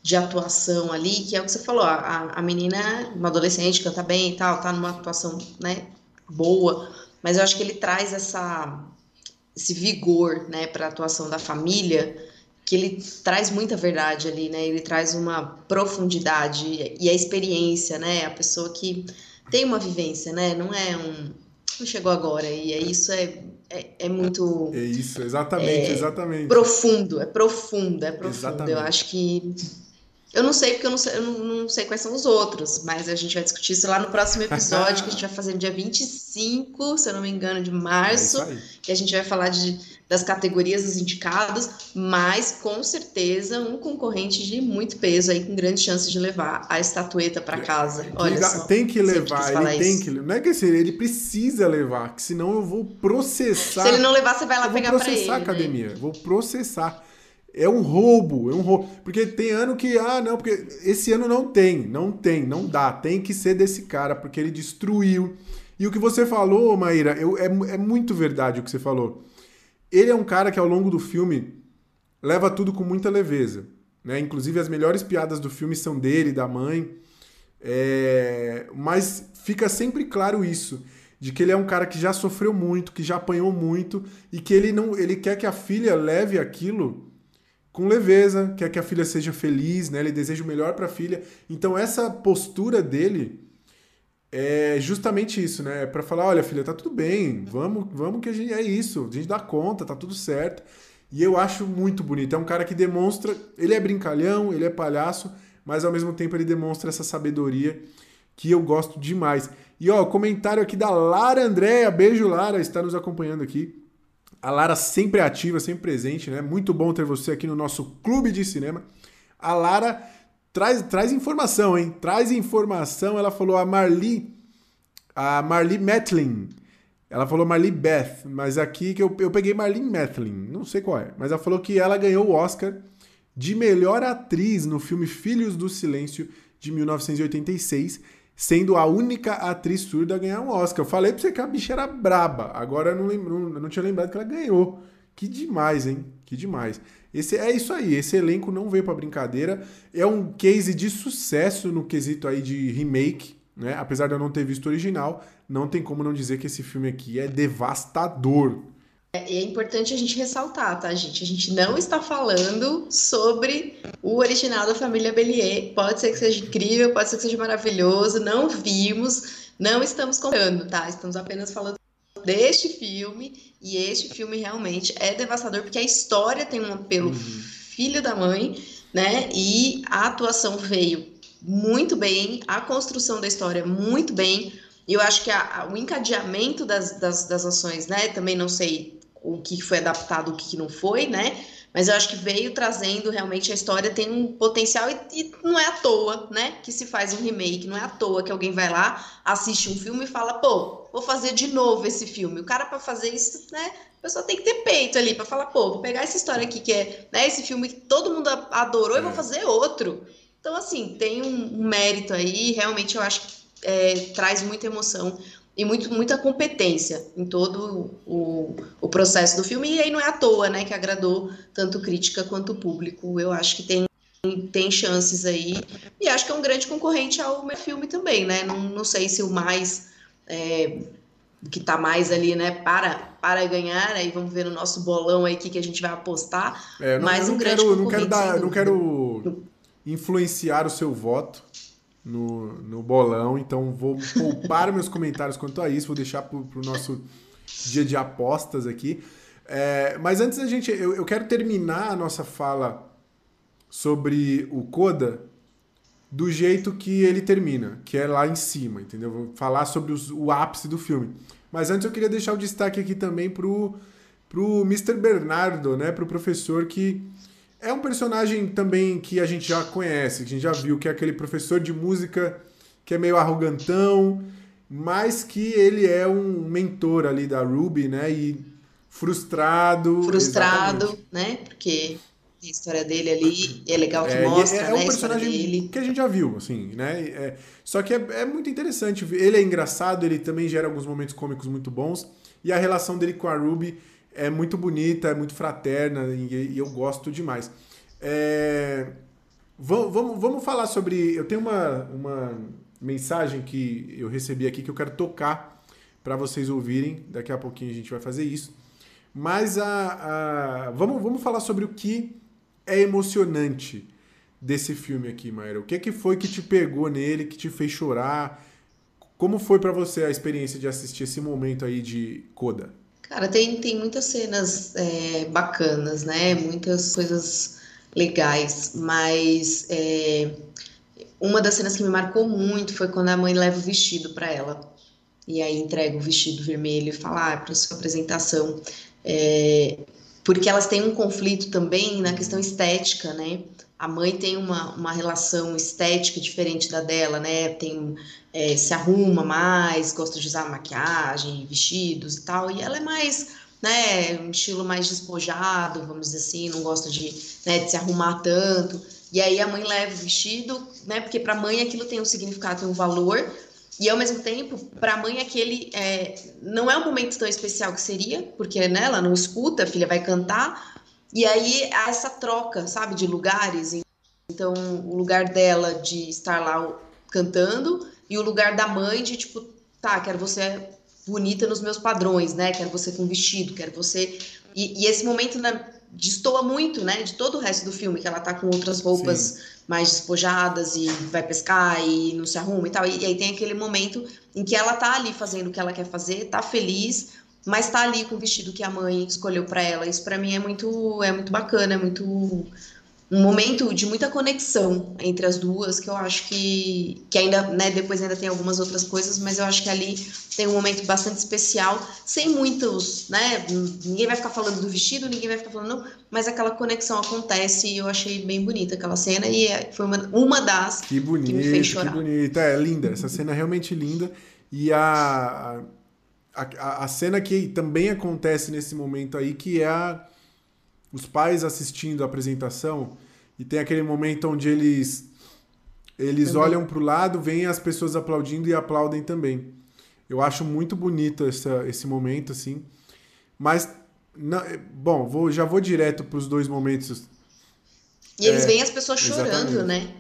Speaker 2: de, atuação ali, que é o que você falou. A, a menina, uma adolescente, canta bem e tal, tá numa atuação, né? Boa. Mas eu acho que ele traz essa, esse vigor, né? Para a atuação da família que ele traz muita verdade ali, né? Ele traz uma profundidade e a experiência, né? A pessoa que tem uma vivência, né? Não é um. Não chegou agora. E é isso é, é, é muito.
Speaker 1: É isso, exatamente, é, exatamente.
Speaker 2: Profundo, é profundo, é profundo. Exatamente. Eu acho que. Eu não sei, porque eu não sei, eu não, sei quais são os outros, mas a gente vai discutir isso lá no próximo episódio, que a gente vai fazer no dia 25, se eu não me engano, de março. É que a gente vai falar de das categorias dos indicados, mas com certeza um concorrente de muito peso aí com grandes chances de levar a estatueta para casa. Olha só,
Speaker 1: tem que levar, ele tem isso. que, não é que assim, ele precisa levar, que senão eu vou processar.
Speaker 2: Se ele não levar, você vai lá pegar para ele.
Speaker 1: Vou processar a né? academia, né? vou processar. É um roubo, é um roubo. Porque tem ano que, ah, não, porque esse ano não tem, não tem, não dá. Tem que ser desse cara, porque ele destruiu. E o que você falou, Maíra, eu, é, é muito verdade o que você falou. Ele é um cara que ao longo do filme leva tudo com muita leveza. Né? Inclusive as melhores piadas do filme são dele, da mãe. É, mas fica sempre claro isso, de que ele é um cara que já sofreu muito, que já apanhou muito e que ele não, ele quer que a filha leve aquilo com leveza, quer que a filha seja feliz, né? Ele deseja o melhor para a filha. Então essa postura dele é justamente isso, né? É para falar, olha, filha, tá tudo bem, vamos, vamos que a gente é isso, a gente dá conta, tá tudo certo. E eu acho muito bonito. É um cara que demonstra, ele é brincalhão, ele é palhaço, mas ao mesmo tempo ele demonstra essa sabedoria que eu gosto demais. E ó, comentário aqui da Lara Andréia, beijo Lara, está nos acompanhando aqui. A Lara sempre ativa, sempre presente, né? Muito bom ter você aqui no nosso clube de cinema. A Lara traz, traz informação, hein? Traz informação. Ela falou a Marli, a Marli Metlin. Ela falou Marli Beth, mas aqui que eu, eu peguei Marli Metlin, não sei qual é. Mas ela falou que ela ganhou o Oscar de melhor atriz no filme Filhos do Silêncio de 1986, sendo a única atriz surda a ganhar um Oscar. Eu falei pra você que a bicha era braba, agora eu não, lembro, não, não tinha lembrado que ela ganhou. Que demais, hein? Que demais. Esse é isso aí, esse elenco não veio para brincadeira. É um case de sucesso no quesito aí de remake, né? Apesar de eu não ter visto o original, não tem como não dizer que esse filme aqui é devastador.
Speaker 2: É, é importante a gente ressaltar, tá, gente? A gente não está falando sobre o original da família Bellier. Pode ser que seja incrível, pode ser que seja maravilhoso, não vimos, não estamos contando, tá? Estamos apenas falando deste filme e este filme realmente é devastador porque a história tem um apelo uhum. filho da mãe, né? E a atuação veio muito bem, a construção da história muito bem. E eu acho que a, a, o encadeamento das, das, das ações, né? Também não sei o que foi adaptado, o que não foi, né? Mas eu acho que veio trazendo realmente a história tem um potencial e, e, não é à toa, né? Que se faz um remake, não é à toa que alguém vai lá, assiste um filme e fala, pô, vou fazer de novo esse filme. O cara para fazer isso, né? A pessoa tem que ter peito ali para falar, pô, vou pegar essa história aqui que é, né? Esse filme que todo mundo adorou e vou é. fazer outro. Então assim tem um, um mérito aí, realmente eu acho que é, traz muita emoção e muito, muita competência em todo o, o processo do filme. E aí não é à toa, né, que agradou tanto crítica quanto público. Eu acho que tem, tem chances aí. E acho que é um grande concorrente ao meu filme também, né? Não, não sei se o mais. É, que tá mais ali, né, para, para ganhar, aí vamos ver no nosso bolão aí que, que a gente vai apostar. É, não, mas um grande
Speaker 1: quero, não quero dar, não quero influenciar o seu voto, no, no bolão, então vou poupar meus comentários quanto a isso, vou deixar para o nosso dia de apostas aqui. É, mas antes a gente, eu, eu quero terminar a nossa fala sobre o Coda do jeito que ele termina, que é lá em cima, entendeu? Vou falar sobre os, o ápice do filme. Mas antes eu queria deixar o destaque aqui também pro, pro Mr. Bernardo, né? Pro professor que é um personagem também que a gente já conhece, que a gente já viu, que é aquele professor de música que é meio arrogantão, mas que ele é um mentor ali da Ruby, né? E frustrado.
Speaker 2: Frustrado, exatamente. né? Porque a história dele ali é legal que é, mostra, é, é né? um personagem
Speaker 1: que a gente já viu, assim, né? É, só que é, é muito interessante. Ele é engraçado, ele também gera alguns momentos cômicos muito bons. E a relação dele com a Ruby é muito bonita, é muito fraterna e, e eu gosto demais. É, vamos, vamos, vamos falar sobre. Eu tenho uma, uma mensagem que eu recebi aqui que eu quero tocar para vocês ouvirem. Daqui a pouquinho a gente vai fazer isso. Mas a, a, vamos, vamos falar sobre o que é emocionante desse filme aqui, Mayra. O que, que foi que te pegou nele, que te fez chorar? Como foi para você a experiência de assistir esse momento aí de Coda?
Speaker 2: Cara, tem, tem muitas cenas é, bacanas, né? Muitas coisas legais, mas é, uma das cenas que me marcou muito foi quando a mãe leva o vestido para ela. E aí entrega o vestido vermelho e fala, ah, para sua apresentação. É, porque elas têm um conflito também na questão estética, né? A mãe tem uma, uma relação estética diferente da dela, né? Tem, é, se arruma mais, gosta de usar maquiagem, vestidos e tal, e ela é mais, né, um estilo mais despojado, vamos dizer assim, não gosta de, né, de se arrumar tanto. E aí a mãe leva o vestido, né? Porque para a mãe aquilo tem um significado, tem um valor, e ao mesmo tempo, para a mãe aquele é, não é um momento tão especial que seria, porque né, ela não escuta, a filha vai cantar, e aí há essa troca, sabe, de lugares. Então, o lugar dela de estar lá cantando, e o lugar da mãe de tipo, tá, quero você bonita nos meus padrões, né? Quero você com vestido, quero você. E, e esse momento né, destoa muito, né? De todo o resto do filme, que ela tá com outras roupas Sim. mais despojadas e vai pescar e não se arruma e tal. E, e, aí tem aquele momento em que ela tá ali fazendo o que ela quer fazer, tá feliz, mas tá ali com o vestido que a mãe escolheu para ela. Isso para mim é muito, é muito bacana, é muito um momento de muita conexão entre as duas, que eu acho que, que ainda, né, depois ainda tem algumas outras coisas, mas eu acho que ali tem um momento bastante especial, sem muitos, né, ninguém vai ficar falando do vestido, ninguém vai ficar falando, não, mas aquela conexão acontece e eu achei bem bonita aquela cena e é, foi uma, uma das
Speaker 1: que, bonito, que me fez chorar. Que bonita, é linda, essa cena é realmente linda e a, a, a cena que também acontece nesse momento aí, que é a os pais assistindo a apresentação e tem aquele momento onde eles eles também. olham para o lado, veem as pessoas aplaudindo e aplaudem também. Eu acho muito bonito essa, esse momento assim. Mas não, bom, vou, já vou direto para os dois momentos.
Speaker 2: E eles é, veem as pessoas chorando, exatamente. né?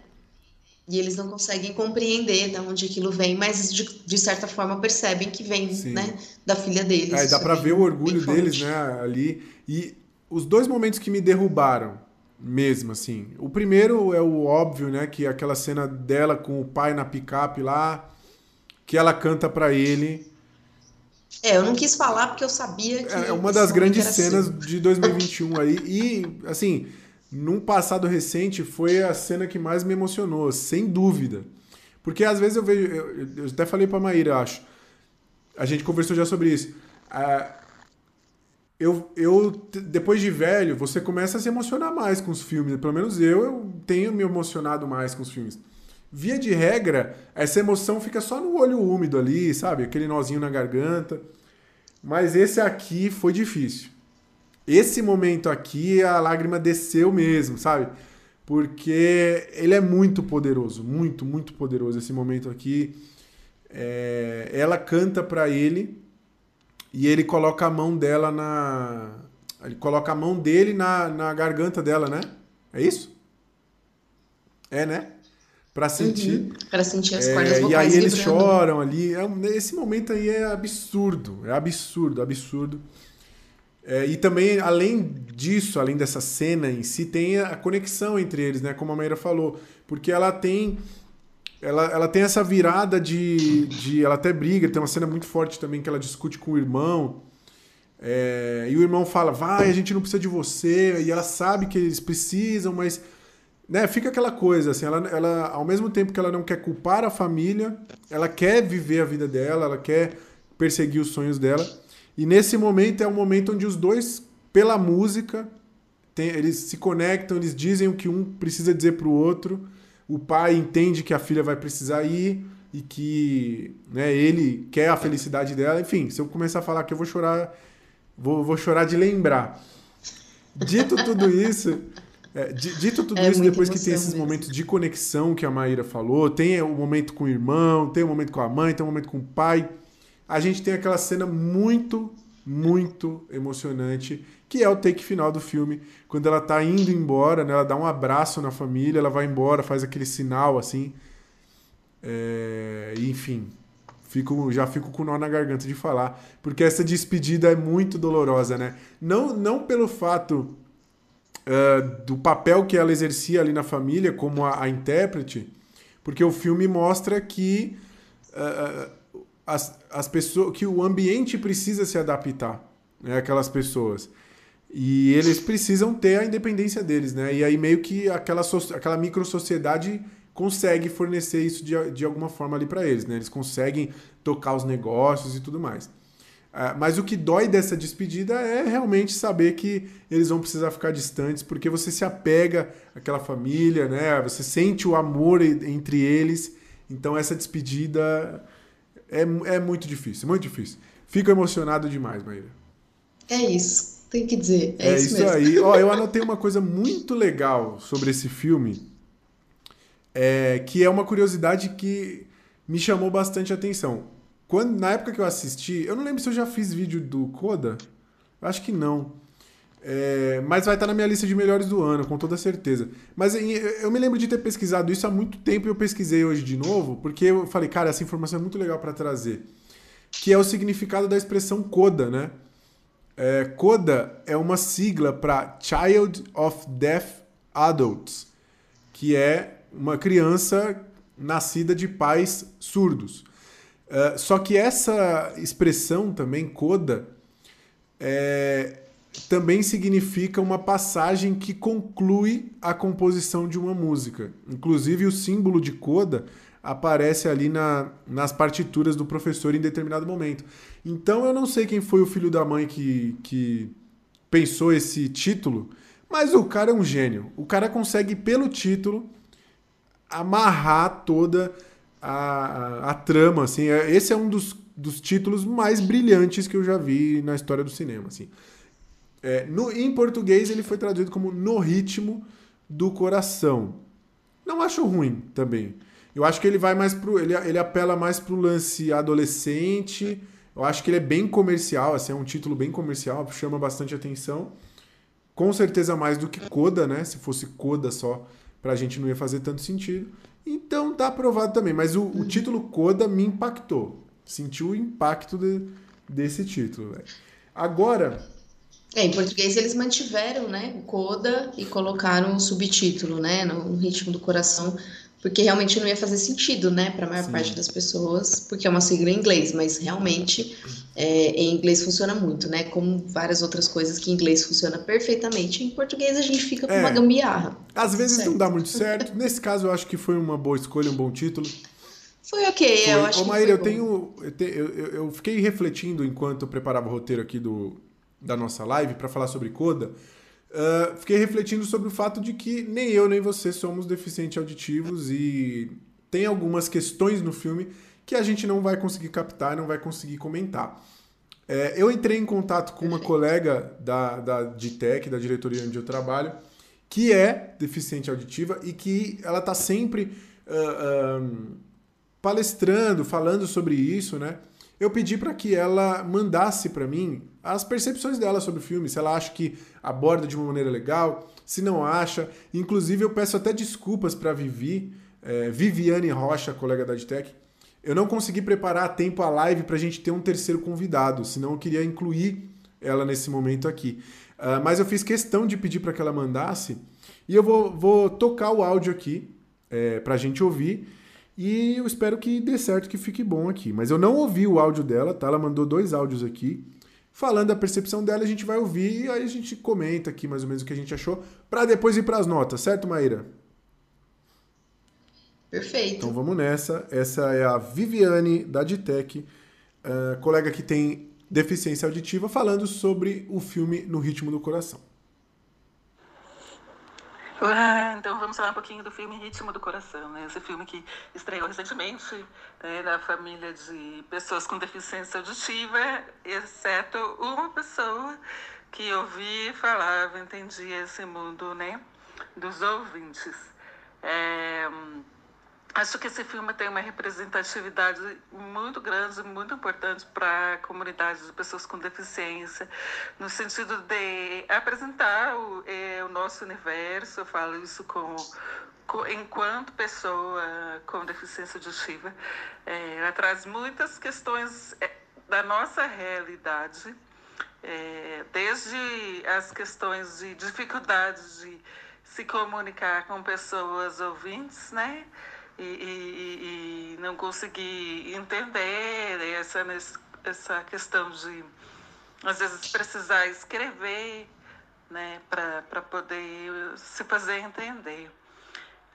Speaker 2: E eles não conseguem compreender de onde aquilo vem, mas de, de certa forma percebem que vem, né, da filha deles.
Speaker 1: É, dá para ver o orgulho deles, né, ali. E os dois momentos que me derrubaram mesmo, assim. O primeiro é o óbvio, né? Que é aquela cena dela com o pai na picape lá, que ela canta para ele.
Speaker 2: É, eu não quis falar porque eu sabia que.
Speaker 1: É uma das grandes cenas assim. de 2021 aí. E, assim, num passado recente, foi a cena que mais me emocionou, sem dúvida. Porque às vezes eu vejo. Eu, eu até falei pra Maíra, acho. A gente conversou já sobre isso. Eu, eu, depois de velho, você começa a se emocionar mais com os filmes. Pelo menos eu, eu tenho me emocionado mais com os filmes. Via de regra, essa emoção fica só no olho úmido ali, sabe? Aquele nozinho na garganta. Mas esse aqui foi difícil. Esse momento aqui, a lágrima desceu mesmo, sabe? Porque ele é muito poderoso, muito, muito poderoso esse momento aqui. É, ela canta para ele e ele coloca a mão dela na. Ele coloca a mão dele na, na garganta dela, né? É isso? É, né? Pra sentir. Uhum,
Speaker 2: pra sentir as é, cordas vocais.
Speaker 1: E aí eles choram ali. É, esse momento aí é absurdo. É absurdo, absurdo. É, e também, além disso, além dessa cena em si, tem a conexão entre eles, né? Como a Maíra falou. Porque ela tem ela, ela tem essa virada de, de. Ela até briga, tem uma cena muito forte também que ela discute com o irmão. É, e o irmão fala: vai, a gente não precisa de você. E ela sabe que eles precisam, mas. Né, fica aquela coisa, assim, ela, ela, ao mesmo tempo que ela não quer culpar a família, ela quer viver a vida dela, ela quer perseguir os sonhos dela. E nesse momento é o momento onde os dois, pela música, tem, eles se conectam, eles dizem o que um precisa dizer para o outro o pai entende que a filha vai precisar ir e que né, ele quer a felicidade dela. Enfim, se eu começar a falar que eu vou chorar, vou, vou chorar de lembrar. Dito tudo isso, é, dito tudo é isso, depois que tem esses mesmo. momentos de conexão que a Maíra falou, tem o momento com o irmão, tem o momento com a mãe, tem o momento com o pai, a gente tem aquela cena muito, muito emocionante que é o take final do filme, quando ela tá indo embora, né? Ela dá um abraço na família, ela vai embora, faz aquele sinal assim. É... Enfim, fico, já fico com nó na garganta de falar, porque essa despedida é muito dolorosa, né? Não, não pelo fato uh, do papel que ela exercia ali na família como a, a intérprete, porque o filme mostra que uh, as, as pessoas, que o ambiente precisa se adaptar, né? Aquelas pessoas. E eles precisam ter a independência deles, né? E aí meio que aquela, so aquela micro-sociedade consegue fornecer isso de, de alguma forma ali para eles, né? Eles conseguem tocar os negócios e tudo mais. Uh, mas o que dói dessa despedida é realmente saber que eles vão precisar ficar distantes, porque você se apega àquela família, né? Você sente o amor entre eles. Então essa despedida é, é muito difícil, muito difícil. Fico emocionado demais, Maíra.
Speaker 2: É isso tem que dizer. É,
Speaker 1: é isso,
Speaker 2: isso
Speaker 1: aí. Ó, eu [laughs] anotei uma coisa muito legal sobre esse filme, é, que é uma curiosidade que me chamou bastante atenção. Quando, na época que eu assisti, eu não lembro se eu já fiz vídeo do Coda. Acho que não. É, mas vai estar na minha lista de melhores do ano, com toda certeza. Mas eu me lembro de ter pesquisado isso há muito tempo e eu pesquisei hoje de novo, porque eu falei, cara, essa informação é muito legal para trazer. Que é o significado da expressão CODA, né? É, CODA é uma sigla para Child of Deaf Adults, que é uma criança nascida de pais surdos. Uh, só que essa expressão também, coda, é, também significa uma passagem que conclui a composição de uma música. Inclusive, o símbolo de coda aparece ali na, nas partituras do professor em determinado momento. Então, eu não sei quem foi o filho da mãe que, que pensou esse título, mas o cara é um gênio. O cara consegue, pelo título, amarrar toda a, a, a, trama, assim. É, esse é um dos, dos títulos mais brilhantes que eu já vi na história do cinema, assim. É, no, em português ele foi traduzido como No Ritmo do Coração. Não acho ruim também. Eu acho que ele vai mais pro. Ele, ele apela mais pro lance adolescente. Eu acho que ele é bem comercial, assim, é um título bem comercial, chama bastante atenção. Com certeza mais do que Coda, né? Se fosse Coda só, pra gente não ia fazer tanto sentido. Então tá aprovado também. Mas o, o título Coda me impactou. Senti o impacto de, desse título. Véio. Agora.
Speaker 2: É, em português eles mantiveram, né, o Coda e colocaram o subtítulo, né, no ritmo do coração, porque realmente não ia fazer sentido, né, para a maior Sim. parte das pessoas, porque é uma sigla em inglês, mas realmente é, em inglês funciona muito, né, como várias outras coisas que em inglês funciona perfeitamente, em português a gente fica com é, uma gambiarra.
Speaker 1: Às vezes certo. não dá muito certo, nesse caso eu acho que foi uma boa escolha, um bom título.
Speaker 2: Foi ok, foi. eu acho Ô,
Speaker 1: Maíra,
Speaker 2: eu
Speaker 1: tenho, eu, te, eu, eu fiquei refletindo enquanto eu preparava o roteiro aqui do, da nossa live para falar sobre Coda, Uh, fiquei refletindo sobre o fato de que nem eu nem você somos deficientes auditivos e tem algumas questões no filme que a gente não vai conseguir captar, não vai conseguir comentar. É, eu entrei em contato com uma colega da, da DTEC, da diretoria onde eu trabalho, que é deficiente auditiva e que ela está sempre uh, uh, palestrando, falando sobre isso, né? Eu pedi para que ela mandasse para mim as percepções dela sobre o filme, se ela acha que aborda de uma maneira legal, se não acha. Inclusive, eu peço até desculpas para Vivi, é, Viviane Rocha, colega da Adtech. Eu não consegui preparar a tempo a live para a gente ter um terceiro convidado, senão eu queria incluir ela nesse momento aqui. Uh, mas eu fiz questão de pedir para que ela mandasse e eu vou, vou tocar o áudio aqui é, para a gente ouvir. E eu espero que dê certo, que fique bom aqui. Mas eu não ouvi o áudio dela, tá? Ela mandou dois áudios aqui falando da percepção dela, a gente vai ouvir e aí a gente comenta aqui mais ou menos o que a gente achou, para depois ir para as notas, certo, Maíra?
Speaker 2: Perfeito.
Speaker 1: Então vamos nessa. Essa é a Viviane da Ditec, uh, colega que tem deficiência auditiva, falando sobre o filme No Ritmo do Coração.
Speaker 3: Ah, então vamos falar um pouquinho do filme Ritmo do Coração, né? Esse filme que estreou recentemente né, na família de pessoas com deficiência auditiva, exceto uma pessoa que ouvia, falava, entendia esse mundo, né? Dos ouvintes. É, Acho que esse filme tem uma representatividade muito grande, muito importante para a comunidade de pessoas com deficiência, no sentido de apresentar o, é, o nosso universo, eu falo isso com, com, enquanto pessoa com deficiência auditiva. É, ela traz muitas questões é, da nossa realidade, é, desde as questões de dificuldades de se comunicar com pessoas ouvintes, né? E, e, e não consegui entender essa, essa questão de, às vezes, precisar escrever né, para poder se fazer entender.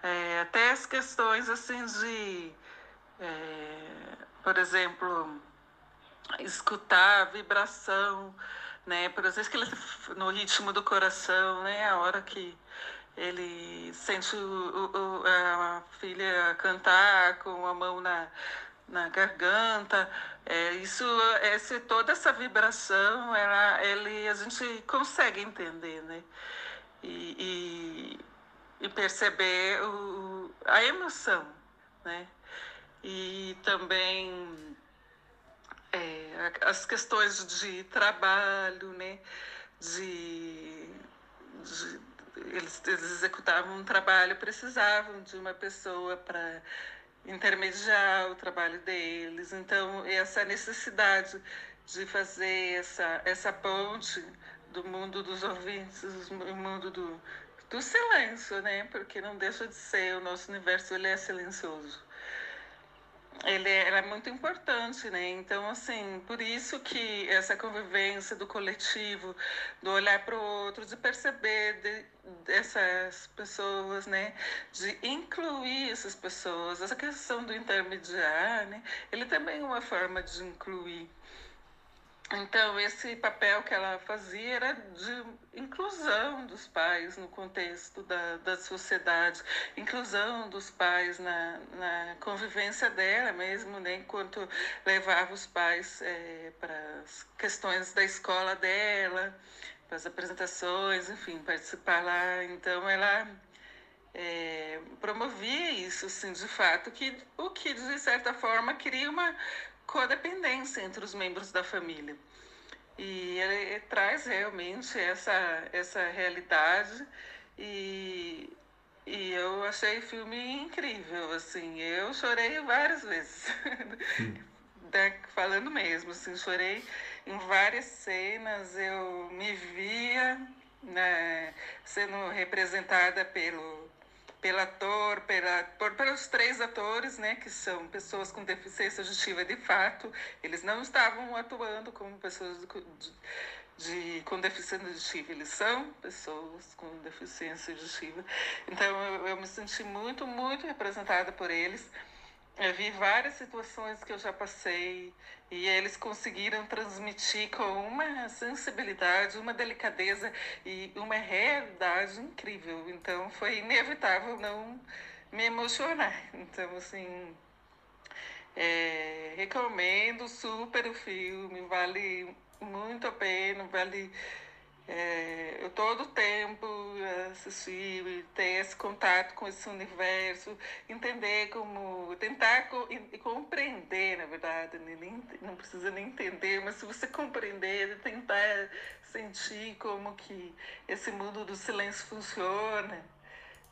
Speaker 3: É, até as questões assim de, é, por exemplo, escutar a vibração, né, por exemplo, no ritmo do coração, né, a hora que ele sente o, o, a filha cantar com a mão na, na garganta. É, isso, esse, toda essa vibração, ela, ele, a gente consegue entender, né? E, e, e perceber o, a emoção, né? E também é, as questões de trabalho, né? de, de eles, eles executavam um trabalho, precisavam de uma pessoa para intermediar o trabalho deles. Então, essa necessidade de fazer essa, essa ponte do mundo dos ouvintes, o mundo do, do silêncio, né? Porque não deixa de ser, o nosso universo ele é silencioso. Ele é, é muito importante, né? Então, assim, por isso que essa convivência do coletivo, do olhar para o outro, de perceber de, dessas pessoas, né? De incluir essas pessoas, essa questão do intermediar, né? Ele também é uma forma de incluir. Então, esse papel que ela fazia era de inclusão dos pais no contexto da, da sociedade, inclusão dos pais na, na convivência dela mesmo, né, enquanto levava os pais é, para as questões da escola dela, para as apresentações, enfim, participar lá. Então, ela é, promovia isso, assim, de fato, que, o que, de certa forma, cria uma codependência entre os membros da família. E ele traz realmente essa, essa realidade e, e eu achei o filme incrível, assim, eu chorei várias vezes, [laughs] falando mesmo, assim, chorei em várias cenas, eu me via né, sendo representada pelo pelo ator, pela, por, pelos três atores, né, que são pessoas com deficiência auditiva de fato. Eles não estavam atuando como pessoas de, de, com deficiência auditiva, eles são pessoas com deficiência auditiva. Então eu, eu me senti muito, muito representada por eles. Eu vi várias situações que eu já passei e eles conseguiram transmitir com uma sensibilidade, uma delicadeza e uma realidade incrível. Então foi inevitável não me emocionar. Então, assim, é, recomendo super o filme, vale muito a pena, vale é, eu todo tempo assistir, ter esse contato com esse universo, entender como, tentar co e compreender, na verdade, né? nem, não precisa nem entender, mas se você compreender, tentar sentir como que esse mundo do silêncio funciona,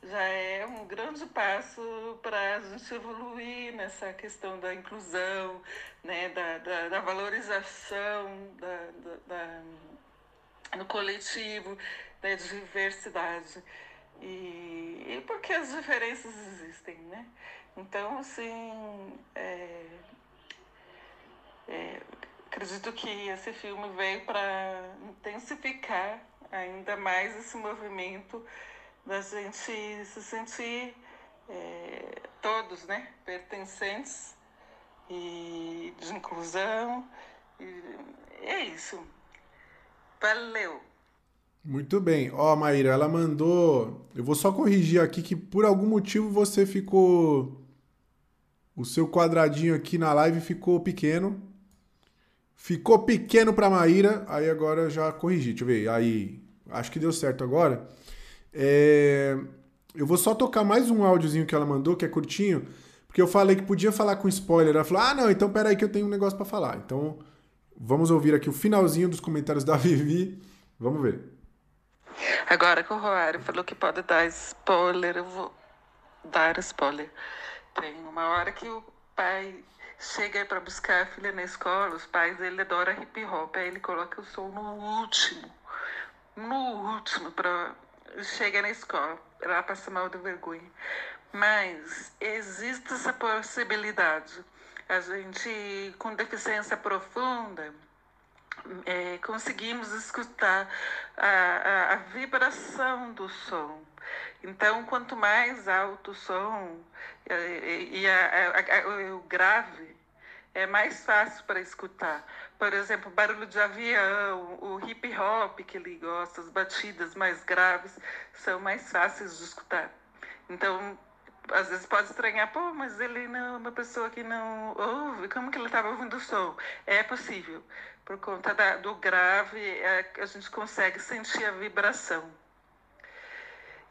Speaker 3: já é um grande passo para a gente evoluir nessa questão da inclusão, né, da, da, da valorização da, da no coletivo, da diversidade. E, e porque as diferenças existem, né? Então, assim, é, é, acredito que esse filme veio para intensificar ainda mais esse movimento da gente se sentir é, todos, né, pertencentes e de inclusão. E é isso. Valeu.
Speaker 1: Muito bem. Ó, Maíra, ela mandou. Eu vou só corrigir aqui que por algum motivo você ficou. O seu quadradinho aqui na live ficou pequeno. Ficou pequeno para Maíra. Aí agora já corrigi. Deixa eu ver. Aí. Acho que deu certo agora. É... Eu vou só tocar mais um áudiozinho que ela mandou, que é curtinho. Porque eu falei que podia falar com spoiler. Ela falou: Ah, não, então peraí que eu tenho um negócio para falar. Então. Vamos ouvir aqui o finalzinho dos comentários da [laughs] Vivi. Vamos ver.
Speaker 3: Agora que o Roário falou que pode dar spoiler, eu vou dar spoiler. Tem uma hora que o pai chega para buscar a filha na escola, os pais dele adoram hip hop, aí ele coloca o som no último, no último, para chegar na escola, ela passa mal de vergonha. Mas existe essa possibilidade a gente com deficiência profunda é, conseguimos escutar a, a, a, vibração do som. Então, quanto mais alto o som e, e a, o grave, é mais fácil para escutar. Por exemplo, barulho de avião, o hip hop que ele gosta, as batidas mais graves são mais fáceis de escutar. Então, às vezes pode estranhar, pô, mas ele não é uma pessoa que não ouve, como que ele estava ouvindo o som? É possível, por conta da, do grave, é, a gente consegue sentir a vibração.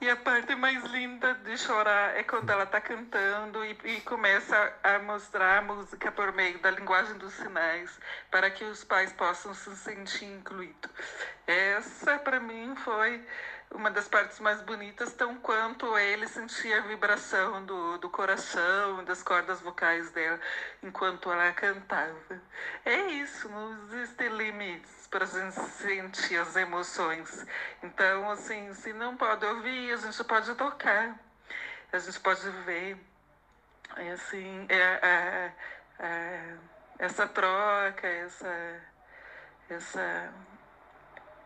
Speaker 3: E a parte mais linda de chorar é quando ela está cantando e, e, começa a mostrar a música por meio da linguagem dos sinais para que os pais possam se sentir incluídos. Essa, para mim, foi uma das partes mais bonitas, tão quanto ele sentia a vibração do, do coração, das cordas vocais dela, enquanto ela cantava. É isso, não existem limites para a gente sentir as emoções. Então, assim, se não pode ouvir, a gente pode tocar, a gente pode ver. É assim, é, é, é essa troca, essa, essa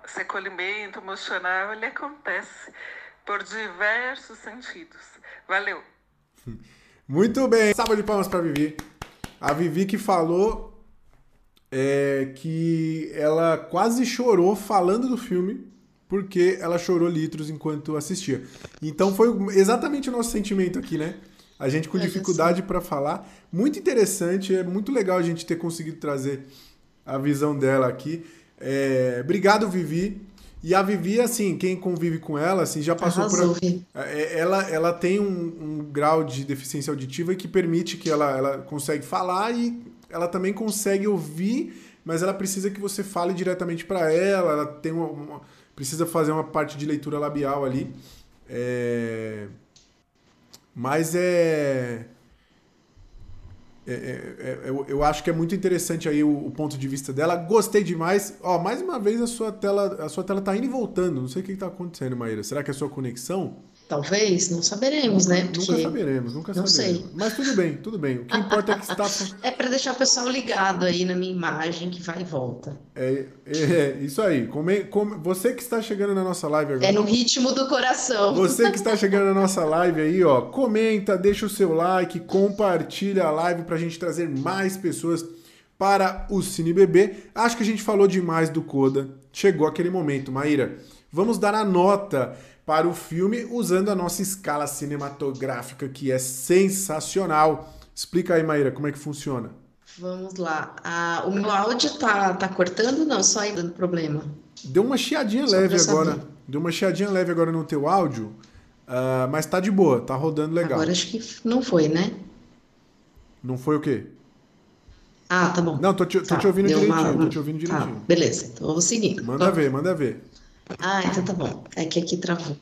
Speaker 3: esse acolhimento emocional, ele acontece por diversos sentidos. Valeu! [laughs]
Speaker 1: Muito bem! Salva de palmas para Vivi. A Vivi que falou é, que ela quase chorou falando do filme porque ela chorou litros enquanto assistia. Então foi exatamente o nosso sentimento aqui, né? A gente com dificuldade para falar. Muito interessante, é muito legal a gente ter conseguido trazer a visão dela aqui. É, obrigado, Vivi. E a Vivi, assim, quem convive com ela, assim, já passou Arrasou, por. É, ela, ela tem um, um, grau de deficiência auditiva que permite que ela, ela consegue falar e ela também consegue ouvir, mas ela precisa que você fale diretamente para ela. Ela tem uma, uma, precisa fazer uma parte de leitura labial ali. É... Mas é é, é, é, eu, acho que é muito interessante aí o, o, ponto de vista dela. Gostei demais. Ó, mais uma vez a sua tela, a sua tela tá indo e voltando. Não sei o que está acontecendo, Maíra. Será que é a sua conexão?
Speaker 2: Talvez, não saberemos, né?
Speaker 1: Porque... Nunca saberemos, nunca não saberemos. Sei. Mas tudo bem, tudo bem. O que importa é que está. [laughs]
Speaker 2: é para deixar o pessoal ligado aí na minha imagem que vai e volta.
Speaker 1: É, é, é isso aí. Come, come, você que está chegando na nossa live agora.
Speaker 2: É no ritmo do coração.
Speaker 1: Você que está chegando na nossa live aí, ó, comenta, deixa o seu like, compartilha a live para a gente trazer mais pessoas para o Cine Bebê. Acho que a gente falou demais do Coda. Chegou aquele momento, Maíra. Vamos dar a nota para o filme usando a nossa escala cinematográfica que é sensacional. Explica aí, Maíra, como é que funciona.
Speaker 2: Vamos lá. Ah, o meu áudio tá, tá cortando? Não, só aí dando problema.
Speaker 1: Deu uma chiadinha só leve agora. Deu uma chiadinha leve agora no teu áudio, uh, mas tá de boa, tá rodando legal.
Speaker 2: Agora acho que não foi, né?
Speaker 1: Não foi o quê?
Speaker 2: Ah, tá bom.
Speaker 1: Não, tô te, tô tá, te ouvindo direitinho, uma... tô te ouvindo tá, direitinho.
Speaker 2: Tá, beleza, então vou seguir.
Speaker 1: Manda ver, manda ver.
Speaker 2: Ah, então tá bom. É que aqui travou.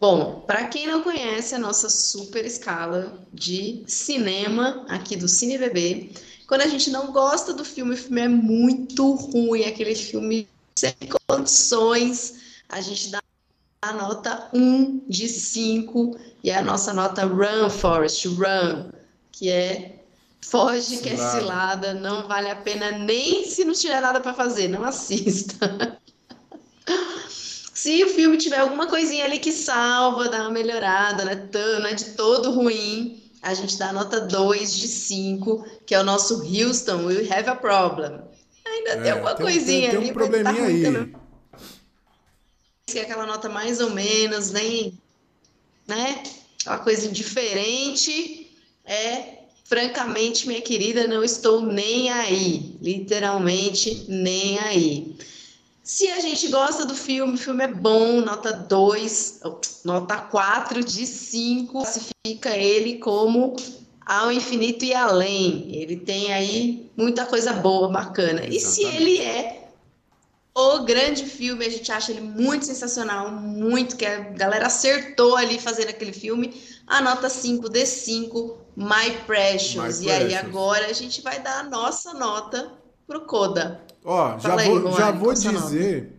Speaker 2: Bom, para quem não conhece a nossa super escala de cinema aqui do Cine Bebê, quando a gente não gosta do filme, o filme é muito ruim, aquele filme sem condições, a gente dá a nota 1 de 5 e a nossa nota Run, Forest, Run, que é foge que é cilada, não vale a pena nem se não tiver nada para fazer, não assista. [laughs] Se o filme tiver alguma coisinha ali que salva, dá uma melhorada, né? Não é de todo ruim, a gente dá nota 2 de 5, que é o nosso Houston, we have a problem. Ainda é, tem alguma tem, coisinha
Speaker 1: tem, tem um
Speaker 2: ali.
Speaker 1: probleminha tá aí. Também.
Speaker 2: Que é aquela nota mais ou menos, nem. Né? Aquela coisa indiferente. É francamente, minha querida, não estou nem aí. Literalmente, nem aí. Se a gente gosta do filme, o filme é bom, nota 2, nota 4 de 5, classifica ele como ao infinito e além. Ele tem aí muita coisa boa, bacana. Exatamente. E se ele é o grande filme, a gente acha ele muito sensacional, muito que a galera acertou ali fazendo aquele filme, a nota 5 de 5, My Precious. My e aí agora a gente vai dar a nossa nota pro Coda.
Speaker 1: Ó, já aí, vou, já vou dizer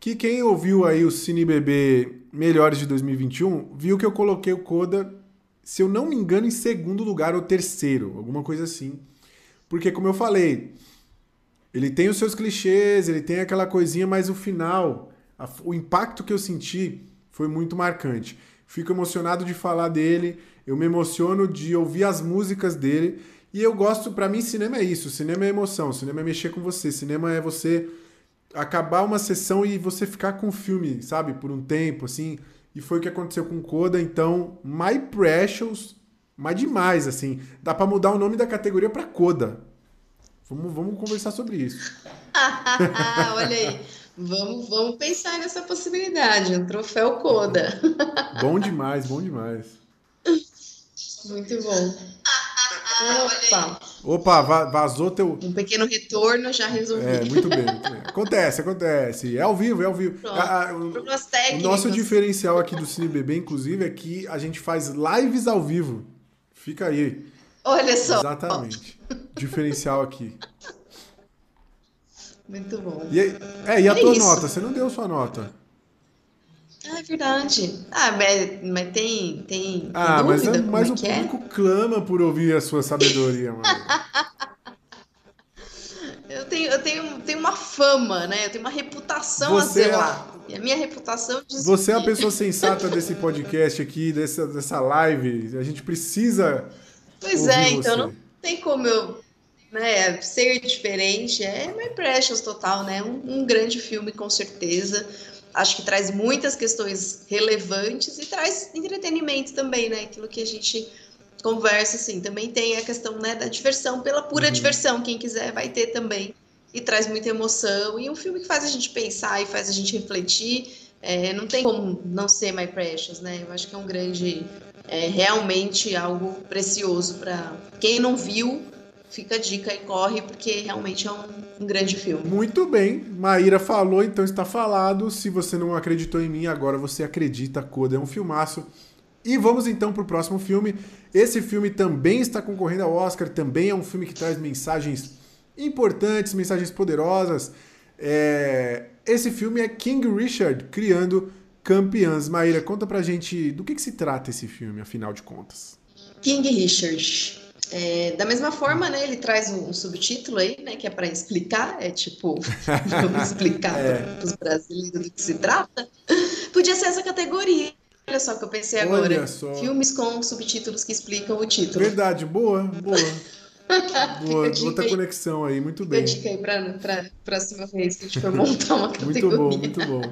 Speaker 1: que quem ouviu aí o Cine Bebê Melhores de 2021 viu que eu coloquei o Coda, se eu não me engano, em segundo lugar ou terceiro, alguma coisa assim. Porque, como eu falei, ele tem os seus clichês, ele tem aquela coisinha, mas o final, a, o impacto que eu senti foi muito marcante. Fico emocionado de falar dele, eu me emociono de ouvir as músicas dele. E eu gosto, para mim, cinema é isso. Cinema é emoção, cinema é mexer com você. Cinema é você acabar uma sessão e você ficar com o filme, sabe, por um tempo, assim. E foi o que aconteceu com Coda. Então, My Precious, mas demais, assim. Dá para mudar o nome da categoria para Coda. Vamos, vamos conversar sobre isso. [laughs]
Speaker 2: Olha aí. Vamos, vamos pensar nessa possibilidade, um troféu Coda.
Speaker 1: Bom demais, bom demais. [laughs]
Speaker 2: Muito bom. Opa.
Speaker 1: Opa, vazou teu.
Speaker 2: Um pequeno retorno, já resolvi.
Speaker 1: É, muito bem, muito bem. Acontece, acontece. É ao vivo, é ao vivo. A, a, o, o, nosso diferencial aqui do Cine Bebê, inclusive, é que a gente faz lives ao vivo. Fica aí.
Speaker 2: Olha só.
Speaker 1: Exatamente. Diferencial aqui.
Speaker 2: Muito bom.
Speaker 1: E, é, e a é tua isso. nota? Você não deu sua nota.
Speaker 2: Ah, é verdade. Ah, mas, mas tem, tem,
Speaker 1: Ah,
Speaker 2: mas,
Speaker 1: é, mas é o é? público clama por ouvir a sua sabedoria, mano. [laughs]
Speaker 2: eu tenho, eu tenho, tenho uma fama, né? Eu tenho uma reputação Você a zelar. É... E a minha reputação diz
Speaker 1: Você é a pessoa [laughs] sensata desse podcast aqui, dessa, dessa live. A gente precisa.
Speaker 2: Pois é, então não tem como eu né, ser diferente. É My Precious total, né? Um, um grande filme, com certeza acho que traz muitas questões relevantes e traz entretenimento também, né? Aquilo que a gente conversa, assim. Também tem a questão né, da diversão, pela pura uhum. diversão. Quem quiser vai ter também. E traz muita emoção. E um filme que faz a gente pensar e faz a gente refletir. É, não tem como não ser My Precious, né? Eu acho que é um grande. É realmente algo precioso para quem não viu fica a dica e corre, porque realmente é um, um, grande filme.
Speaker 1: Muito bem. Maíra falou, então está falado. Se você não acreditou em mim, agora você acredita. Coda é um filmaço. E vamos então para o próximo filme. Esse filme também está concorrendo ao Oscar, também é um filme que traz mensagens importantes, mensagens poderosas. É... Esse filme é King Richard criando campeãs. Maíra, conta pra gente do que, que se trata esse filme, afinal de contas.
Speaker 2: King Richard é, da mesma forma, né, ele traz um, subtítulo aí, né, que é para explicar, é tipo, [laughs] vamos explicar é. para os brasileiros do que se trata. Podia ser essa categoria. Olha só que eu pensei agora. Filmes com subtítulos que explicam o título.
Speaker 1: Verdade, boa, boa. [laughs] boa, outra conexão aí, muito bem.
Speaker 2: Fica a dica aí para a próxima vez que a gente for montar uma [laughs] categoria.
Speaker 1: Muito bom, muito bom.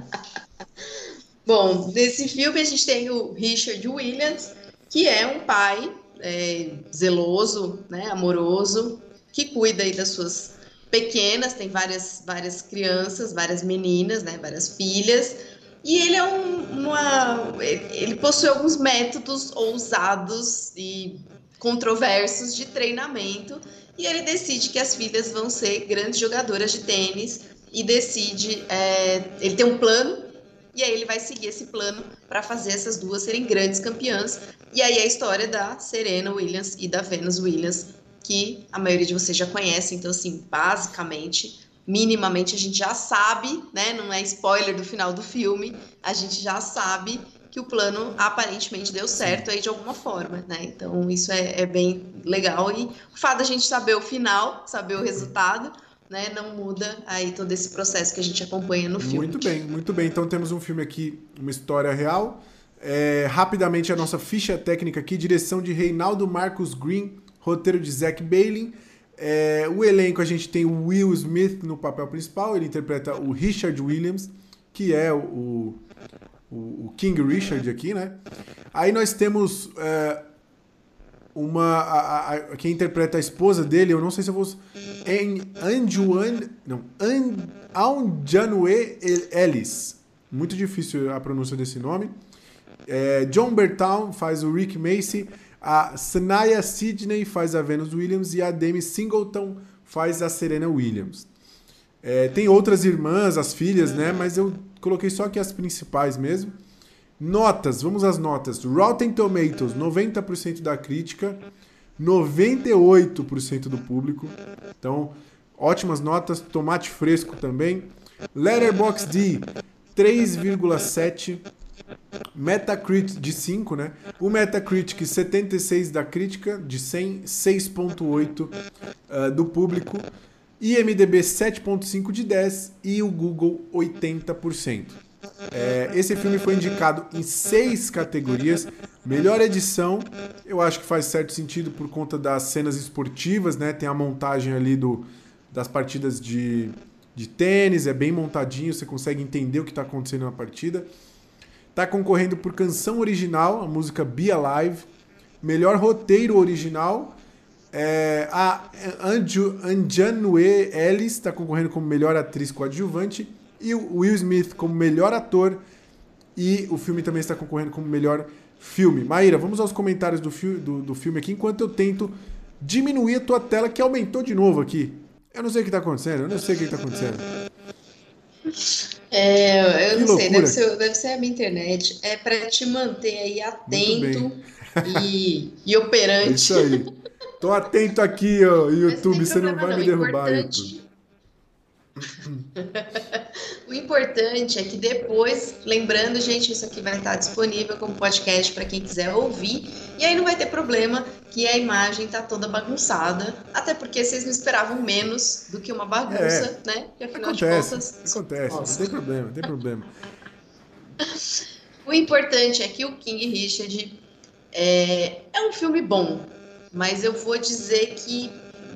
Speaker 2: bom, nesse filme a gente tem o Richard Williams, que é um pai é, zeloso, né, amoroso, que cuida aí das suas pequenas, tem várias, várias crianças, várias meninas, né, várias filhas, e ele é um, uma, ele possui alguns métodos ousados e controversos de treinamento, e ele decide que as filhas vão ser grandes jogadoras de tênis e decide, é, ele tem um plano e aí ele vai seguir esse plano para fazer essas duas serem grandes campeãs. E aí a história da Serena Williams e da Venus Williams, que a maioria de vocês já conhece. Então, assim, basicamente, minimamente a gente já sabe, né? Não é spoiler do final do filme, a gente já sabe que o plano aparentemente deu certo aí de alguma forma, né? Então isso é, é bem legal e o fato da gente saber o final, saber o resultado, né, não muda aí todo esse processo que a gente acompanha no filme.
Speaker 1: Muito bem, muito bem. Então temos um filme aqui, uma história real. É, rapidamente a nossa ficha técnica aqui, direção de Reinaldo Marcos Green, roteiro de Zack Bailey. É, o elenco a gente tem o Will Smith no papel principal, ele interpreta o Richard Williams, que é o, o, o King Richard aqui, né? Aí nós temos é, uma a, a, quem interpreta a esposa dele, eu não sei se eu vou em Anjuan, não, An, Aunjanue Ellis. Muito difícil a pronúncia desse nome. É, John Bertown faz o Rick Macy, a Sanaya Sidney faz a Venus Williams e a Demi Singleton faz a Serena Williams. É, tem outras irmãs, as filhas, né? Mas eu coloquei só aqui as principais mesmo. Notas, vamos às notas. Rotten Tomatoes, 90% da crítica, 98% do público. Então, ótimas notas. Tomate fresco também. Letterboxd, 3,7. Metacritic de 5, né? O Metacritic 76 da crítica, de 100, 6.8 uh, do público. IMDB 7.5 de 10 e o Google 80%. É, esse filme foi indicado em seis categorias. Melhor edição, eu acho que faz certo sentido por conta das cenas esportivas, né? Tem a montagem ali do, das partidas de, de tênis, é bem montadinho, você consegue entender o que está acontecendo na partida. Está concorrendo por canção original, a música Be Alive. Melhor roteiro original, é, a Anju, Anjanue Ellis está concorrendo como melhor atriz coadjuvante. E o Will Smith como melhor ator. E o filme também está concorrendo como melhor filme. Maíra, vamos aos comentários do, fi do, do filme aqui, enquanto eu tento diminuir a tua tela, que aumentou de novo aqui. Eu não sei o que está acontecendo, eu não sei o que está acontecendo.
Speaker 2: É, eu que não loucura. sei, deve ser, deve ser a minha internet. É para te manter aí atento e, e operante. É
Speaker 1: isso aí. Tô atento aqui, ó, YouTube, você não vai me derrubar, YouTube. [laughs]
Speaker 2: o importante é que depois, lembrando, gente, isso aqui vai estar disponível como podcast para quem quiser ouvir. E aí não vai ter problema que a imagem tá toda bagunçada. Até porque vocês não esperavam menos do que uma bagunça, é, né?
Speaker 1: E afinal acontece, de contas. Acontece, não tem problema, não tem problema. [laughs]
Speaker 2: o importante é que o King Richard é, é um filme bom, mas eu vou dizer que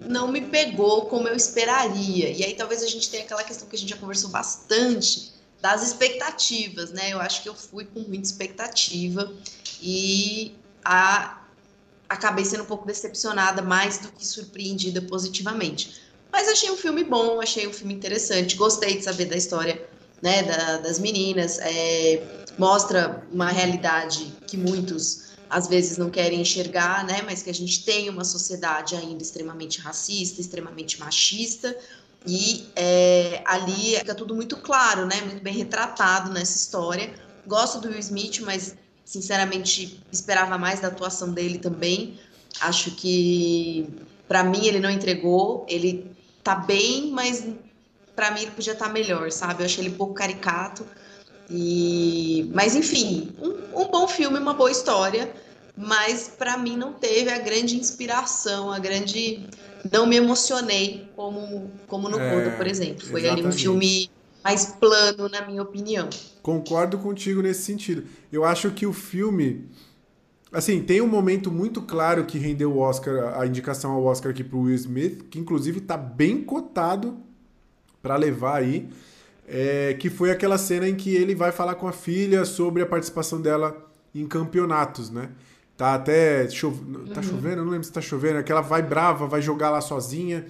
Speaker 2: não me pegou como eu esperaria. E aí talvez a gente tenha aquela questão que a gente já conversou bastante das expectativas, né? Eu acho que eu fui com muita expectativa e a, acabei sendo um pouco decepcionada, mais do que surpreendida positivamente. Mas achei um filme bom, achei um filme interessante, gostei de saber da história né, da, das meninas, é, mostra uma realidade que muitos às vezes não querem enxergar, né? Mas que a gente tem uma sociedade ainda extremamente racista, extremamente machista, e é, ali fica tudo muito claro, né? Muito bem retratado nessa história. Gosto do Will Smith, mas sinceramente esperava mais da atuação dele também. Acho que para mim ele não entregou. Ele tá bem, mas para mim ele podia estar tá melhor, sabe? Eu achei ele um pouco caricato. E, mas enfim, um, um bom filme, uma boa história, mas para mim não teve a grande inspiração, a grande. Não me emocionei como, como no é, por exemplo. Foi exatamente. ali um filme mais plano, na minha opinião.
Speaker 1: Concordo contigo nesse sentido. Eu acho que o filme. Assim, tem um momento muito claro que rendeu o Oscar, a indicação ao Oscar aqui pro Will Smith, que inclusive tá bem cotado para levar aí é, que foi aquela cena em que ele vai falar com a filha sobre a participação dela em campeonatos, né? Tá até tá uhum. chovendo, eu não lembro se tá chovendo, é que ela vai brava, vai jogar lá sozinha,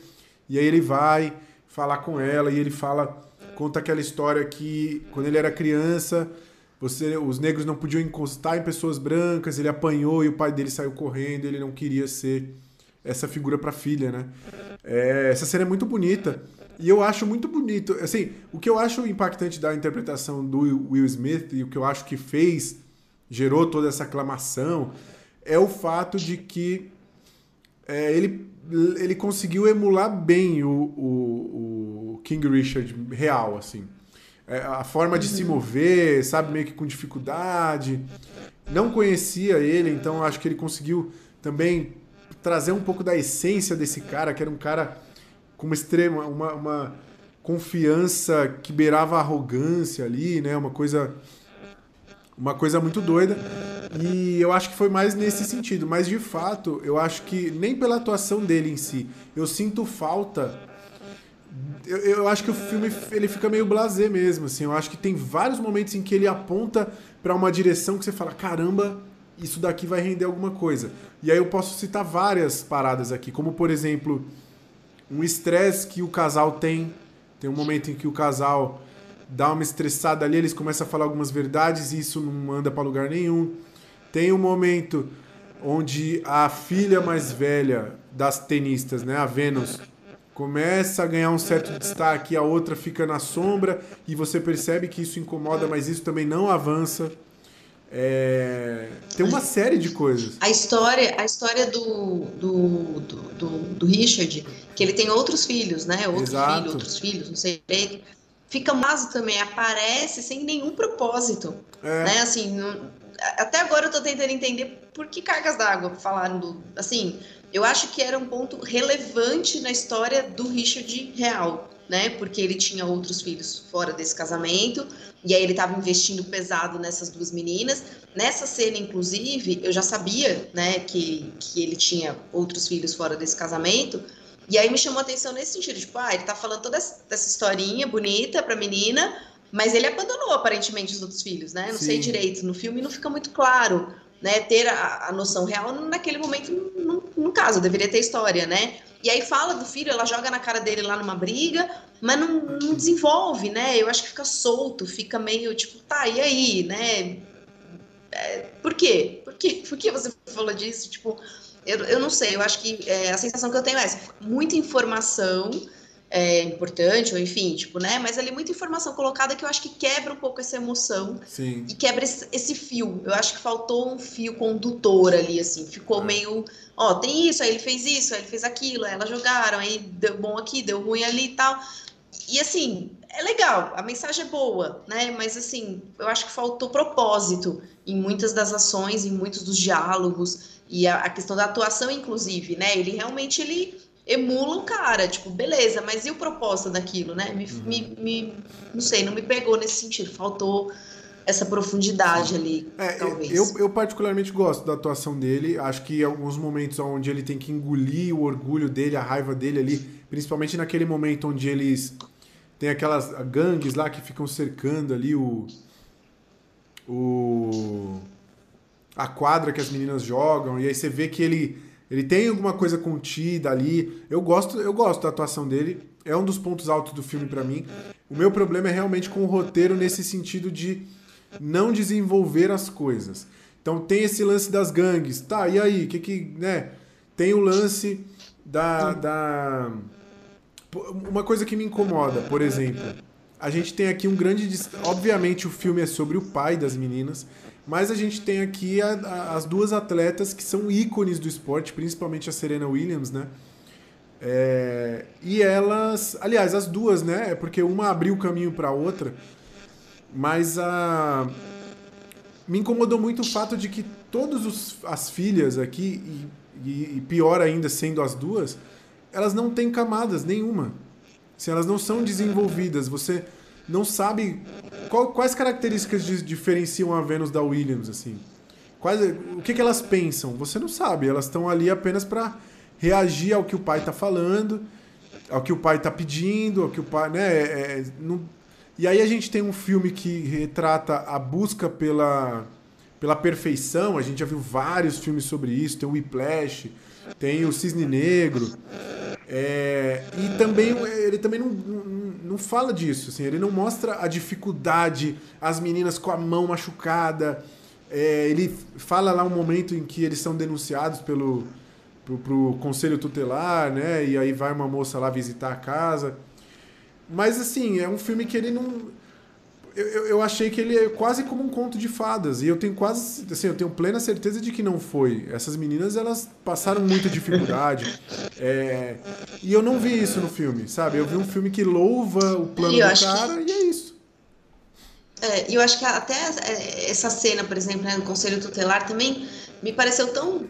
Speaker 1: e aí ele vai falar com ela e ele fala, conta aquela história que quando ele era criança, você, os negros não podiam encostar em pessoas brancas, ele apanhou e o pai dele saiu correndo, ele não queria ser essa figura para filha, né? É, essa cena é muito bonita. E eu acho muito bonito. Assim, o que eu acho impactante da interpretação do Will Smith e o que eu acho que fez, gerou toda essa aclamação, é o fato de que é, ele, ele conseguiu emular bem o, o, o King Richard real, assim. É, a forma de se uhum. mover, sabe, meio que com dificuldade. Não conhecia ele, então acho que ele conseguiu também trazer um pouco da essência desse cara, que era um cara com uma extrema, uma, uma confiança que beirava a arrogância ali, né? Uma coisa uma coisa muito doida. E eu acho que foi mais nesse sentido. Mas de fato, eu acho que nem pela atuação dele em si, eu sinto falta. Eu, eu acho que o filme ele fica meio blasé mesmo. Assim. Eu acho que tem vários momentos em que ele aponta para uma direção que você fala: caramba, isso daqui vai render alguma coisa. E aí eu posso citar várias paradas aqui, como por exemplo um estresse que o casal tem. Tem um momento em que o casal dá uma estressada ali, eles começam a falar algumas verdades e isso não anda para lugar nenhum. Tem um momento onde a filha mais velha das tenistas, né, a Venus, começa a ganhar um certo destaque, a outra fica na sombra e você percebe que isso incomoda, mas isso também não avança. É... Tem uma série de coisas.
Speaker 2: A história, a história do, do, do, do, do Richard, que ele tem outros filhos, né? Outro Exato. filho, outros filhos, não sei direito. Fica maso também, aparece sem nenhum propósito. É. Né? Assim, não... até agora eu tô tentando entender por que cargas d'água falaram do. Assim, eu acho que era um ponto relevante na história do Richard real né? Porque ele tinha outros filhos fora desse casamento, e aí ele estava investindo pesado nessas duas meninas. Nessa cena, inclusive, eu já sabia, né, que, que ele tinha outros filhos fora desse casamento, e aí me chamou a atenção nesse sentido, tipo, ah, ele tá falando toda essa historinha bonita pra menina, mas ele abandonou aparentemente os outros filhos, né? Não Sim. sei direito, no filme não fica muito claro, né? Ter a, a noção real naquele momento não, no caso, deveria ter história, né? E aí fala do filho, ela joga na cara dele lá numa briga, mas não, não desenvolve, né? Eu acho que fica solto, fica meio tipo, tá, e aí, né? É, por quê? Por quê? Por que você falou disso? Tipo, eu, eu não sei, eu acho que é, a sensação que eu tenho é essa, muita informação é, importante, ou enfim, tipo, né? Mas ali muita informação colocada que eu acho que quebra um pouco essa emoção
Speaker 1: Sim.
Speaker 2: e quebra esse, esse, fio. Eu acho que faltou um fio condutor ali, assim, ficou é. meio, ó, tem isso, aí ele fez isso, aí ele fez aquilo, aí elas jogaram, aí deu bom aqui, deu ruim ali e tal. E assim, é legal, a mensagem é boa, né? Mas assim, eu acho que faltou propósito em muitas das ações, em muitos dos diálogos e a, a questão da atuação, inclusive, né? Ele realmente ele emula o cara, tipo, beleza, mas e o propósito daquilo, né? Me, uhum. me, me, não sei, não me pegou nesse sentido, faltou essa profundidade ali,
Speaker 1: é,
Speaker 2: talvez.
Speaker 1: Eu, eu particularmente gosto da atuação dele, acho que em alguns momentos onde ele tem que engolir o orgulho dele, a raiva dele ali, principalmente naquele momento onde eles tem aquelas gangues lá que ficam cercando ali o o a quadra que as meninas jogam e aí você vê que ele ele tem alguma coisa contida ali. Eu gosto, eu gosto da atuação dele. É um dos pontos altos do filme para mim. O meu problema é realmente com o roteiro nesse sentido de não desenvolver as coisas. Então tem esse lance das gangues. Tá, e aí? Que que, né? Tem o lance da, da uma coisa que me incomoda, por exemplo, a gente tem aqui um grande. Obviamente, o filme é sobre o pai das meninas, mas a gente tem aqui a, a, as duas atletas que são ícones do esporte, principalmente a Serena Williams, né? É, e elas, aliás, as duas, né? É porque uma abriu o caminho para a outra, mas a me incomodou muito o fato de que todas as filhas aqui e, e, e, pior ainda sendo as duas, elas não têm camadas nenhuma. Se elas não são desenvolvidas, você não sabe qual, quais características diferenciam a Vênus da Williams, assim. Quais, o que, que elas pensam? Você não sabe. Elas estão ali apenas para reagir ao que o pai está falando, ao que o pai está pedindo, ao que o pai, né? É, é, não... E aí a gente tem um filme que retrata a busca pela pela perfeição. A gente já viu vários filmes sobre isso. Tem o Whiplash, tem o Cisne Negro. É, e também ele também não, não, não, fala disso, assim, ele não mostra a dificuldade, as meninas com a mão machucada. É, ele fala lá um momento em que eles são denunciados pelo pro, pro conselho tutelar, né? E aí vai uma moça lá visitar a casa. Mas assim, é um filme que ele não eu, eu achei que ele é quase como um conto de fadas. E eu tenho quase. Assim, eu tenho plena certeza de que não foi. Essas meninas, elas passaram muita dificuldade. [laughs] É, e eu não vi isso no filme, sabe? Eu vi um filme que louva o plano do cara que... e é isso.
Speaker 2: É, e eu acho que até essa cena, por exemplo, né, no Conselho Tutelar também me pareceu tão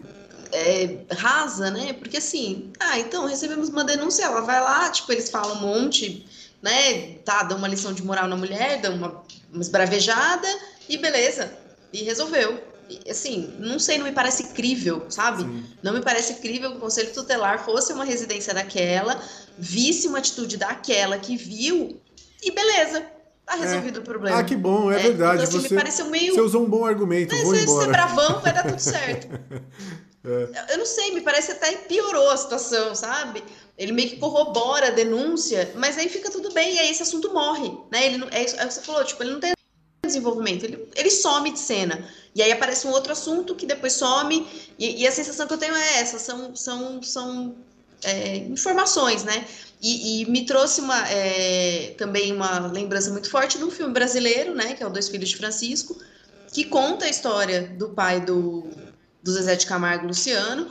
Speaker 2: é, rasa, né? Porque assim, ah, então recebemos uma denúncia, ela vai lá, tipo, eles falam um monte né? Tá, dá uma lição de moral na mulher, dá uma, uma esbravejada e beleza. E resolveu. E, assim, não sei, não me parece crível, sabe? Sim. Não me parece crível que o conselho tutelar fosse uma residência daquela, visse uma atitude daquela que viu e beleza. Tá resolvido é. o problema.
Speaker 1: Ah, que bom, é, é verdade. Então, assim, você, me pareceu meio... você usou um bom argumento. Vou se embora.
Speaker 2: ser bravão, vai dar tudo [laughs] certo. é. Eu não sei, me parece até piorou a situação, sabe? Ele meio que corrobora a denúncia, mas aí fica tudo bem, e aí esse assunto morre, né? Ele não, é, isso, é o que você falou, tipo, ele não tem desenvolvimento, ele, ele some de cena. E aí aparece um outro assunto que depois some, e, e a sensação que eu tenho é essa, são, são, são é, informações, né? E, e, me trouxe uma, é, também uma lembrança muito forte de um filme brasileiro, né? Que é o Dois Filhos de Francisco, que conta a história do pai do, do Zezé de Camargo Luciano,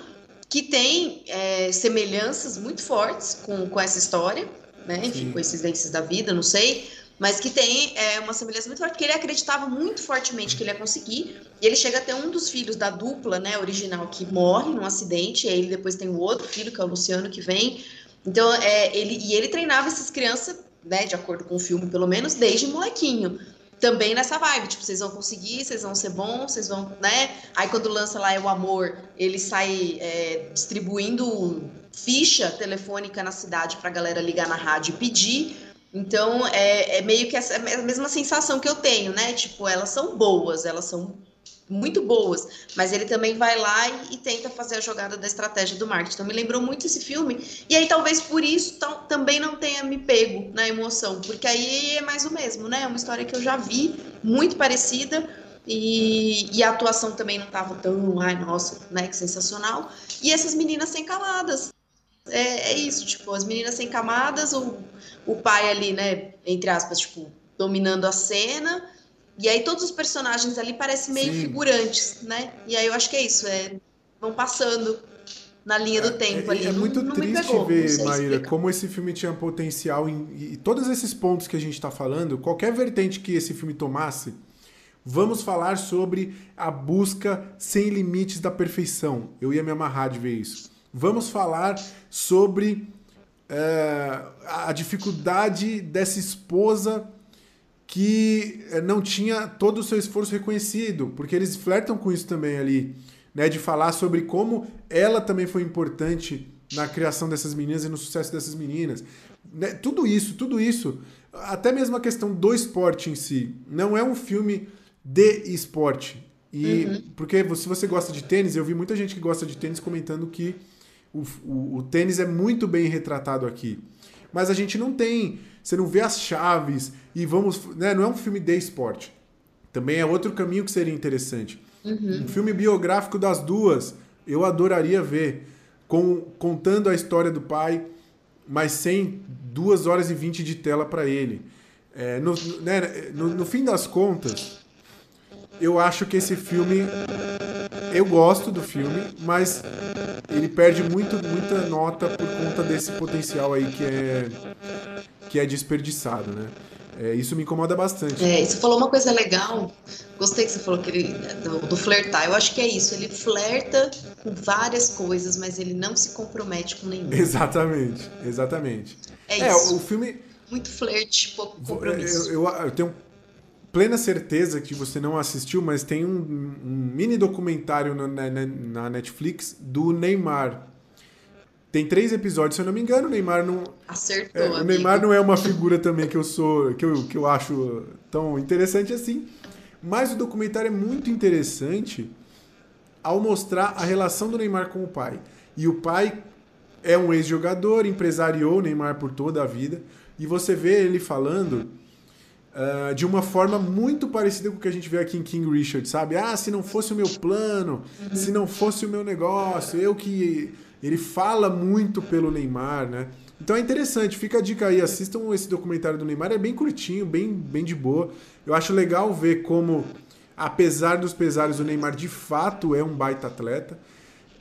Speaker 2: que tem é, semelhanças muito fortes com, com essa história, né? Enfim, Sim. coincidências da vida, não sei, mas que tem é, uma semelhança muito forte, que ele acreditava muito fortemente que ele ia conseguir, e ele chega a ter um dos filhos da dupla, né, original, que morre num acidente, e aí ele depois tem o outro filho, que é o Luciano, que vem. Então, é, ele, e ele treinava essas crianças, né, de acordo com o filme, pelo menos, desde molequinho também nessa vibe, tipo, vocês vão conseguir, vocês vão ser bons, vocês vão, né? Aí quando lança lá é o amor, ele sai é, distribuindo ficha telefônica na cidade pra galera ligar na rádio e pedir. Então é, é meio que essa, é a mesma sensação que eu tenho, né? Tipo, elas são boas, elas são muito boas, mas ele também vai lá e, e, tenta fazer a jogada da estratégia do marketing. Então me lembrou muito esse filme, e aí talvez por isso também não tenha me pego na emoção, porque aí é mais o mesmo, né? É uma história que eu já vi, muito parecida, e, e a atuação também não estava tão, ai, nossa, né, que sensacional. E essas meninas sem camadas. É, é isso, tipo, as meninas sem camadas, o, o pai ali, né, entre aspas, tipo, dominando a cena, e aí todos os personagens ali parecem meio Sim. figurantes, né? E aí eu acho que é isso, é, vão passando na linha do é, tempo
Speaker 1: é,
Speaker 2: ali.
Speaker 1: É, muito não, triste pegou, ver, Maíra, como esse filme tinha potencial em, e todos esses pontos que a gente está falando, qualquer vertente que esse filme tomasse, vamos falar sobre a busca sem limites da perfeição. Eu ia me amarrar de ver isso. Vamos falar sobre é, a dificuldade dessa esposa que eh, não tinha todo o seu esforço reconhecido, porque eles flertam com isso também ali, né, de falar sobre como ela também foi importante na criação dessas meninas e no sucesso dessas meninas. Né, tudo isso, tudo isso, até mesmo a questão do esporte em si, não é um filme de esporte. E uhum. porque se você gosta de tênis, eu vi muita gente que gosta de tênis comentando que o, o, o tênis é muito bem retratado aqui. Mas a gente não tem você não vê as chaves e vamos. Né, não é um filme de esporte. Também é outro caminho que seria interessante. Uhum. Um filme biográfico das duas, eu adoraria ver. Com, contando a história do pai, mas sem duas horas e vinte de tela para ele. É, no, né, no, no fim das contas, eu acho que esse filme. Eu gosto do filme, mas ele perde muito, muita nota por conta desse potencial aí que é que é desperdiçado, né? É, isso me incomoda bastante.
Speaker 2: É, você falou uma coisa legal. Gostei que você falou que ele, do, do, flertar. Eu acho que é isso. Ele flerta com várias coisas, mas ele não se compromete com nenhuma.
Speaker 1: Exatamente, exatamente.
Speaker 2: É, é
Speaker 1: isso. o filme.
Speaker 2: Muito flerte, pouco compromisso.
Speaker 1: Eu, eu, eu, tenho plena certeza que você não assistiu, mas tem um, um mini documentário na, na, na Netflix do Neymar tem três episódios, se eu não me engano, o Neymar não.
Speaker 2: Acertou.
Speaker 1: É, o Neymar não é uma figura também que eu sou. que eu, que eu acho tão interessante assim. Mas o documentário é muito interessante ao mostrar a relação do Neymar com o pai. E o pai é um ex-jogador, empresariou o Neymar por toda a vida. E você vê ele falando uh, de uma forma muito parecida com o que a gente vê aqui em King Richard, sabe? Ah, se não fosse o meu plano, se não fosse o meu negócio, eu que ele fala muito pelo Neymar, né? Então é interessante, fica a dica aí, assistam esse documentário do Neymar, é bem curtinho, bem, bem de boa. Eu acho legal ver como, apesar dos pesares, o Neymar de fato é um baita atleta.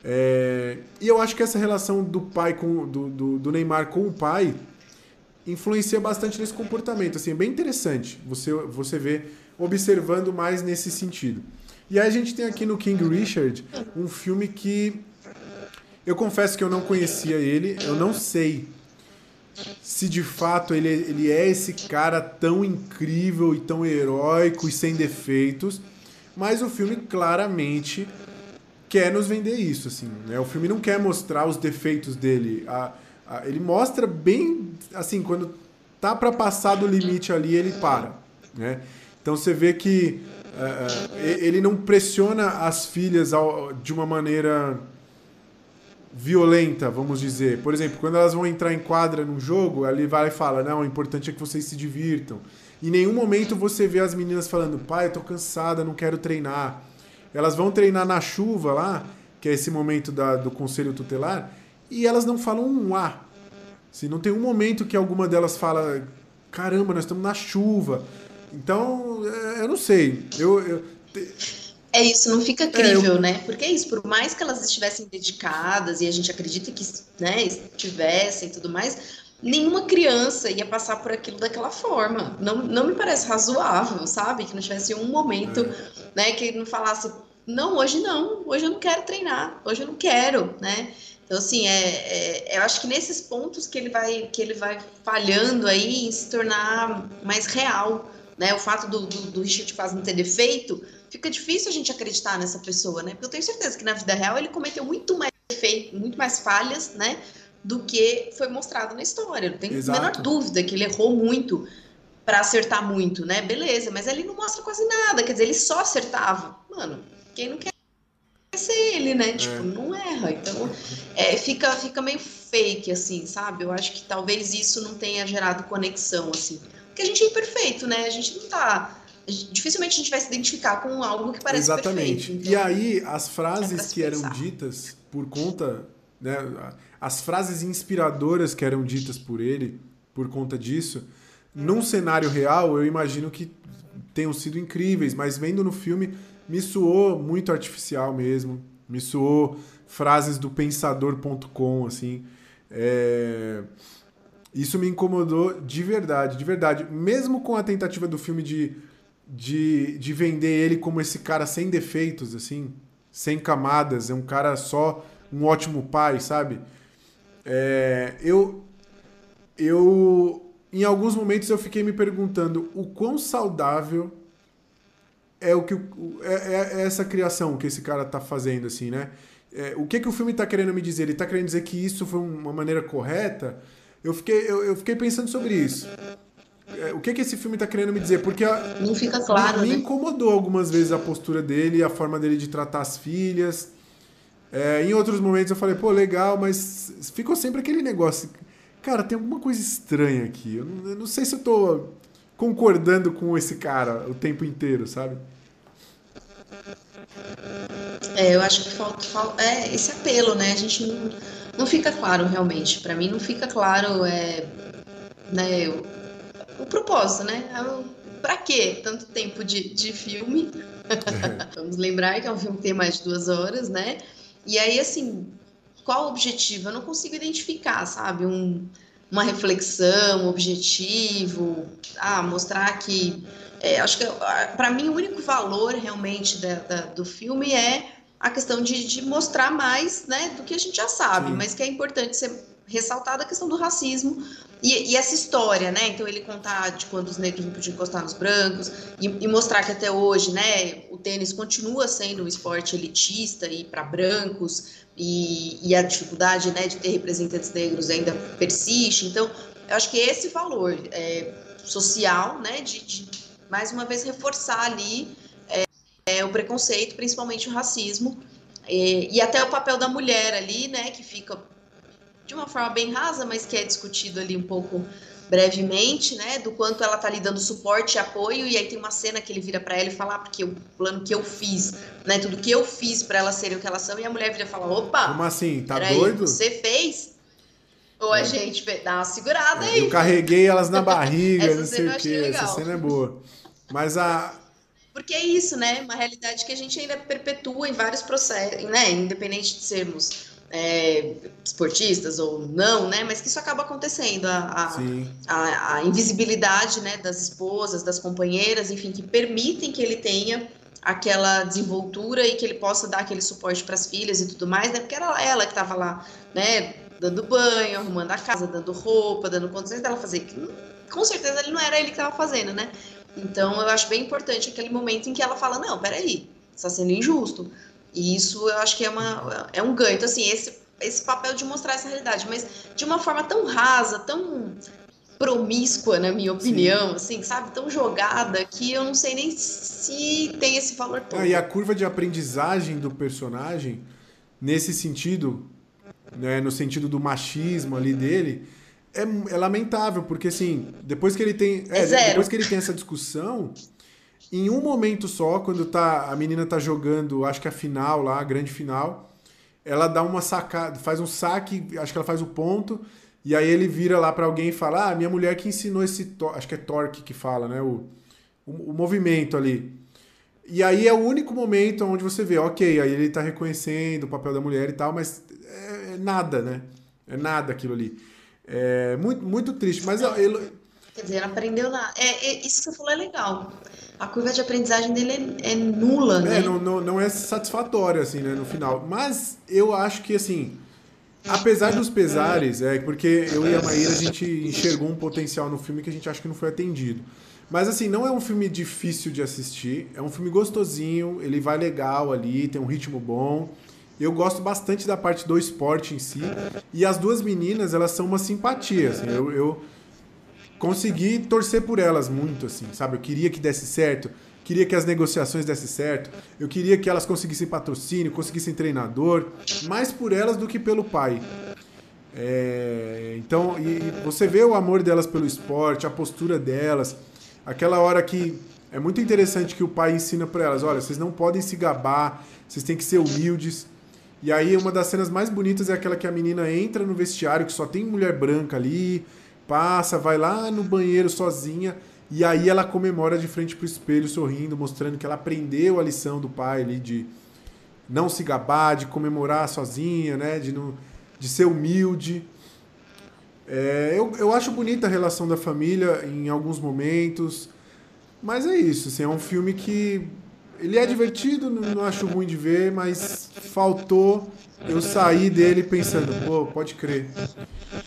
Speaker 1: É... E eu acho que essa relação do pai com do, do, do, Neymar com o pai influencia bastante nesse comportamento. Assim, é bem interessante você, você ver observando mais nesse sentido. E aí a gente tem aqui no King Richard um filme que eu confesso que eu não conhecia ele, eu não sei se de fato ele, ele é esse cara tão incrível e tão heróico e sem defeitos, mas o filme claramente quer nos vender isso, assim, né? O filme não quer mostrar os defeitos dele, a, ele mostra bem, assim, quando tá para passar do limite ali, ele para, né? Então você vê que uh, ele não pressiona as filhas ao, de uma maneira violenta, vamos dizer. Por exemplo, quando elas vão entrar em quadra num jogo, ele vai e fala: Não, o importante é que vocês se divirtam. Em nenhum momento você vê as meninas falando: Pai, eu tô cansada, não quero treinar. Elas vão treinar na chuva lá, que é esse momento da, do conselho tutelar, e elas não falam um A. Se não tem um momento que alguma delas fala: Caramba, nós estamos na chuva. Então, é, eu não sei. Eu, eu
Speaker 2: é isso, não fica crível, é, eu... né? Porque é isso, por mais que elas estivessem dedicadas e a gente acredita que né, estivessem e tudo mais, nenhuma criança ia passar por aquilo daquela forma. Não, não me parece razoável, sabe? Que não tivesse um momento, é. né, que não falasse, não, hoje não, hoje eu não quero treinar, hoje eu não quero, né? Então, assim, é, é, eu acho que nesses pontos que ele vai, que ele vai falhando aí em se tornar mais real, né? O fato do, do, do Richard Paz não ter defeito fica difícil a gente acreditar nessa pessoa, né? Porque eu tenho certeza que na vida real ele cometeu muito mais defeito, muito mais falhas, né? Do que foi mostrado na história. Eu não tenho a menor dúvida que ele errou muito. para acertar muito, né? Beleza, mas ele não mostra quase nada, quer dizer, ele só acertava. Mano, quem não quer ser ele, né? Tipo, é. não erra. Então, é, fica, fica meio fake, assim, sabe? Eu acho que talvez isso não tenha gerado conexão, assim. Porque a gente é imperfeito, né? A gente não tá. Dificilmente a gente vai se identificar com algo que parece
Speaker 1: Exatamente.
Speaker 2: perfeito.
Speaker 1: Então, e aí, as frases é que eram ditas por conta. Né, as frases inspiradoras que eram ditas por ele, por conta disso, num cenário real, eu imagino que tenham sido incríveis, mas vendo no filme, me soou muito artificial mesmo. Me soou frases do pensador.com, assim. É... Isso me incomodou de verdade, de verdade. Mesmo com a tentativa do filme de, de, de vender ele como esse cara sem defeitos, assim, sem camadas, é um cara só, um ótimo pai, sabe? É, eu, eu, em alguns momentos eu fiquei me perguntando o quão saudável é o que é, é, é essa criação que esse cara tá fazendo, assim, né? É, o que, que o filme está querendo me dizer? Ele está querendo dizer que isso foi uma maneira correta? Eu fiquei, eu, eu fiquei pensando sobre isso. É, o que, que esse filme está querendo me dizer? Porque a,
Speaker 2: não fica claro.
Speaker 1: Me,
Speaker 2: né?
Speaker 1: me incomodou algumas vezes a postura dele, a forma dele de tratar as filhas. É, em outros momentos eu falei, pô, legal, mas ficou sempre aquele negócio. Cara, tem alguma coisa estranha aqui. Eu não, eu não sei se eu tô concordando com esse cara o tempo inteiro, sabe?
Speaker 2: É, eu acho que falta, falta é, esse apelo, né? A gente não, não fica claro realmente. Para mim não fica claro é, né, o, o propósito, né? Para que tanto tempo de, de filme? [laughs] Vamos lembrar que é um filme que tem mais de duas horas, né? E aí, assim, qual o objetivo? Eu não consigo identificar, sabe? Um, uma reflexão, um objetivo, ah, mostrar que é, acho que para mim o único valor realmente da, da, do filme é a questão de, de, mostrar mais né, do que a gente já sabe, Sim. mas que é importante ser ressaltada a questão do racismo e, e, essa história, né? Então ele contar de quando os negros não podiam encostar nos brancos e, e mostrar que até hoje, né, o tênis continua sendo um esporte elitista e para brancos e, e, a dificuldade, né, de ter representantes negros ainda persiste. Então, eu acho que esse valor é, social, né, de, de mais uma vez reforçar ali é, é, o preconceito, principalmente o racismo, e, até o papel da mulher ali, né, que fica de uma forma bem rasa, mas que é discutido ali um pouco brevemente, né, do quanto ela tá lhe dando suporte e apoio, e aí tem uma cena que ele vira para ela e fala, ah, porque o plano que eu fiz, né, tudo que eu fiz para elas serem o que elas são, e a mulher vira e fala, opa,
Speaker 1: como assim, tá doido?
Speaker 2: Você fez? Ou a é. gente dá uma segurada aí.
Speaker 1: Eu carreguei elas na [laughs] barriga, não sei o que, essa cena é boa. Mas a.
Speaker 2: Porque é isso, né? Uma realidade que a gente ainda perpetua em vários processos, né? Independente de sermos é, esportistas ou não, né? Mas que isso acaba acontecendo. A, a, a, a, invisibilidade né, das esposas, das companheiras, enfim, que permitem que ele tenha aquela desenvoltura e que ele possa dar aquele suporte para as filhas e tudo mais, né? Porque era ela que estava lá, né? Dando banho, arrumando a casa, dando roupa, dando condições dela fazer. Com certeza ele não era ele que estava fazendo, né? Então, eu acho bem importante aquele momento em que ela fala: não, peraí, está sendo injusto. E isso eu acho que é, uma, é um ganho. Então, assim, esse, esse papel de mostrar essa realidade, mas de uma forma tão rasa, tão promíscua, na minha opinião, Sim. assim, sabe? Tão jogada que eu não sei nem se tem esse valor todo.
Speaker 1: Ah, e a curva de aprendizagem do personagem, nesse sentido, né, no sentido do machismo ali dele é, é lamentável, porque assim, depois que ele tem. É,
Speaker 2: é
Speaker 1: depois que ele tem essa discussão, em um momento só, quando tá, a menina tá jogando, acho que a final lá, a grande final, ela dá uma sacada, faz um saque, acho que ela faz o ponto, e aí ele vira lá para alguém e fala: Ah, minha mulher que ensinou esse. Acho que é torque que fala, né? O, o, o, movimento ali. E aí é o único momento onde você vê, ok, aí ele tá reconhecendo o papel da mulher e tal, mas é, é nada, né? É nada aquilo ali. É muito, muito triste, mas ele...
Speaker 2: Quer dizer, não aprendeu nada. É, é, isso que você falou é legal. A curva de aprendizagem dele é, é nula, é, né?
Speaker 1: Não, não, não é satisfatória, assim, né, no final. Mas eu acho que, assim, apesar dos pesares, é porque eu e a Maíra, a gente enxergou um potencial no filme que a gente acha que não foi atendido. Mas, assim, não é um filme difícil de assistir. É um filme gostosinho, ele vai legal ali, tem um ritmo bom. Eu gosto bastante da parte do esporte em si. E as duas meninas, elas são uma simpatia. Assim, eu, eu, consegui torcer por elas muito, assim, sabe? Eu queria que desse certo, queria que as negociações dessem certo, eu queria que elas conseguissem patrocínio, conseguissem treinador, mais por elas do que pelo pai. É, então, e, e você vê o amor delas pelo esporte, a postura delas, aquela hora que é muito interessante que o pai ensina para elas, olha, vocês não podem se gabar, vocês têm que ser humildes. E aí uma das cenas mais bonitas é aquela que a menina entra no vestiário, que só tem mulher branca ali, passa, vai lá no banheiro sozinha, e aí ela comemora de frente pro espelho, sorrindo, mostrando que ela aprendeu a lição do pai ali de não se gabar, de comemorar sozinha, né? De, não, de ser humilde. É, eu, eu acho bonita a relação da família em alguns momentos. Mas é isso, assim, é um filme que ele é divertido, não acho ruim de ver, mas faltou eu sair dele pensando, pô, pode crer.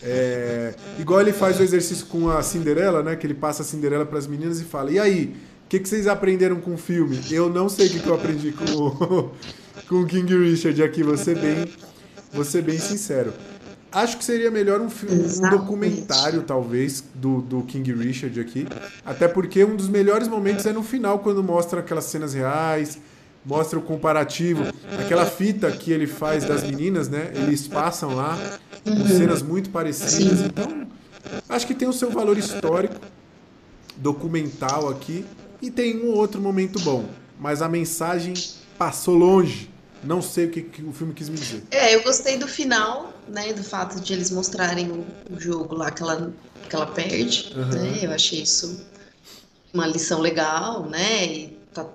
Speaker 1: É, igual ele faz o exercício com a Cinderela, né? Que ele passa a Cinderela para as meninas e fala: E aí, o que, que vocês aprenderam com o filme? Eu não sei o que, que eu aprendi com o, [laughs] com o King Richard aqui, ser bem, vou ser bem sincero. Acho que seria melhor um, filme, um documentário, talvez, do, do King Richard aqui. Até porque um dos melhores momentos é no final, quando mostra aquelas cenas reais, mostra o comparativo. Aquela fita que ele faz das meninas, né? Eles passam lá com cenas muito parecidas. Então, acho que tem o seu valor histórico, documental aqui. E tem um outro momento bom. Mas a mensagem passou longe. Não sei o que, que, o filme quis me dizer.
Speaker 2: É, eu gostei do final, né? Do fato de eles mostrarem o, o jogo lá que ela, que ela perde. Uhum. Né, eu achei isso uma lição legal, né? E tá,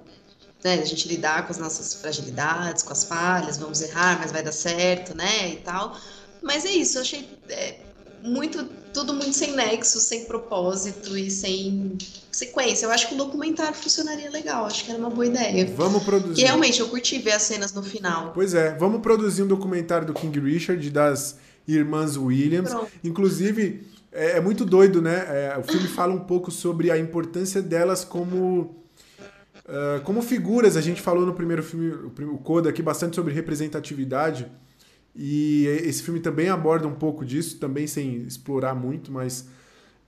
Speaker 2: né, a gente lidar com as nossas fragilidades, com as falhas, vamos errar, mas vai dar certo, né? E tal. Mas é isso, eu achei. É, muito tudo muito sem nexo, sem propósito e sem sequência. Eu acho que o documentário funcionaria legal, acho que era uma boa ideia.
Speaker 1: Vamos produzir.
Speaker 2: E realmente eu curti ver as cenas no final.
Speaker 1: Pois é, vamos produzir um documentário do King Richard das irmãs Williams. Pronto. Inclusive, é, é, muito doido, né? É, o filme fala um pouco sobre a importância delas como Uh, como figuras, a gente falou no primeiro filme, o Coda aqui, bastante sobre representatividade. E esse filme também aborda um pouco disso, também sem explorar muito, mas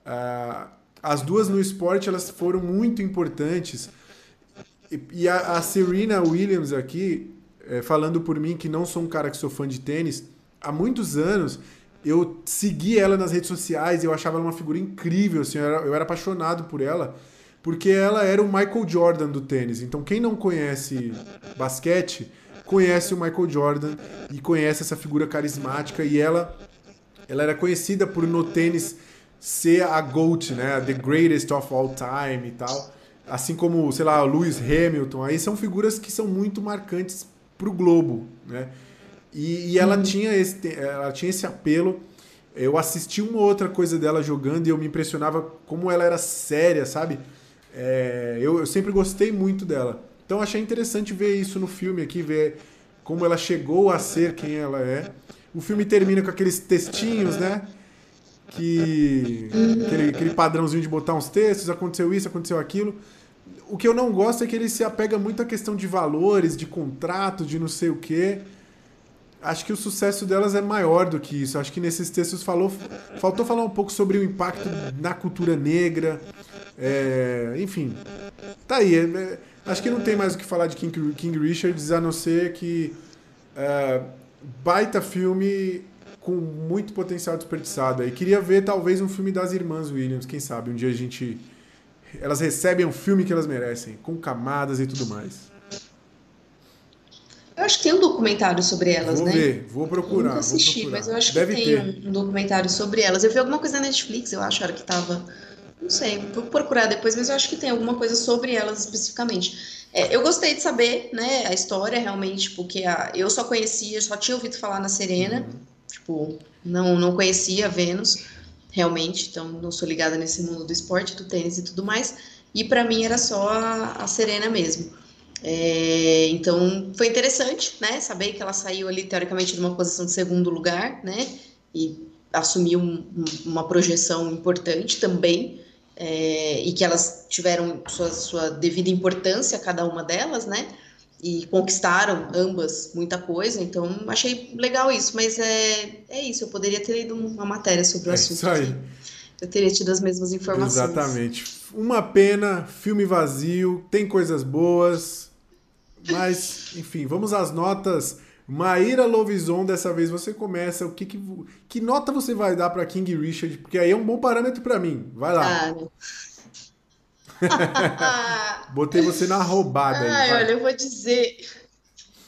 Speaker 1: uh, as duas no esporte elas foram muito importantes. E, e a, a, Serena Williams aqui, é, falando por mim, que não sou um cara que sou fã de tênis, há muitos anos eu segui ela nas redes sociais eu achava ela uma figura incrível, assim, eu era, eu era apaixonado por ela, porque ela era o Michael Jordan do tênis. Então quem não conhece basquete conhece o Michael Jordan e conhece essa figura carismática e ela ela era conhecida por no tênis ser a GOAT, né? The greatest of all time e tal. Assim como, sei lá, Lewis Hamilton. Aí são figuras que são muito marcantes pro globo, né? E, e ela, hum. tinha esse, ela tinha esse apelo. Eu assisti uma outra coisa dela jogando e eu me impressionava como ela era séria, sabe? É, eu, eu sempre gostei muito dela. Então achei interessante ver isso no filme aqui, ver como ela chegou a ser quem ela é. O filme termina com aqueles textinhos, né? Que. Aquele, aquele padrãozinho de botar uns textos, aconteceu isso, aconteceu aquilo. O que eu não gosto é que ele se apega muito à questão de valores, de contrato, de não sei o quê. Acho que o sucesso delas é maior do que isso. Acho que nesses textos falou, faltou falar um pouco sobre o impacto na cultura negra. É, enfim, tá aí. É, Acho que não tem mais o que falar de King, King Richards, a não ser que uh, baita filme com muito potencial desperdiçado. E queria ver talvez um filme das irmãs Williams, quem sabe um dia a gente elas recebem um filme que elas merecem, com camadas e tudo mais.
Speaker 2: Eu acho que tem um documentário sobre elas,
Speaker 1: vou
Speaker 2: né?
Speaker 1: Vou ver, vou procurar. Eu nunca
Speaker 2: assisti,
Speaker 1: procurar.
Speaker 2: mas eu acho
Speaker 1: Deve
Speaker 2: que tem um, um, documentário sobre elas. Eu vi alguma coisa na Netflix, eu acho, era que tava não sei, vou procurar depois, mas eu acho que tem alguma coisa sobre elas especificamente. É, eu gostei de saber, né, a história realmente, porque a, eu só conhecia, só tinha ouvido falar na Serena, uhum. Tipo, não, não conhecia Vênus, realmente, então não sou ligada nesse mundo do esporte, do tênis e tudo mais, e para mim era só a, a Serena mesmo. É, então foi interessante, né, saber que ela saiu ali teoricamente de uma posição de segundo lugar, né, e assumiu um, uma projeção importante também, é, e que elas tiveram sua, sua devida importância, cada uma delas, né? E conquistaram ambas muita coisa, então achei legal isso, mas é, é isso, eu poderia ter lido uma matéria sobre o
Speaker 1: é
Speaker 2: assunto.
Speaker 1: Isso aí.
Speaker 2: eu teria tido as mesmas informações.
Speaker 1: Exatamente. Uma pena, filme vazio, tem coisas boas, mas, enfim, vamos às notas. Maíra Lovison, dessa vez você começa. O que, que, que nota você vai dar para King Richard? Porque aí é um bom parâmetro para mim. Vai lá. Ah, [laughs] Botei você na roubada
Speaker 2: Ai, aí. olha, eu vou dizer.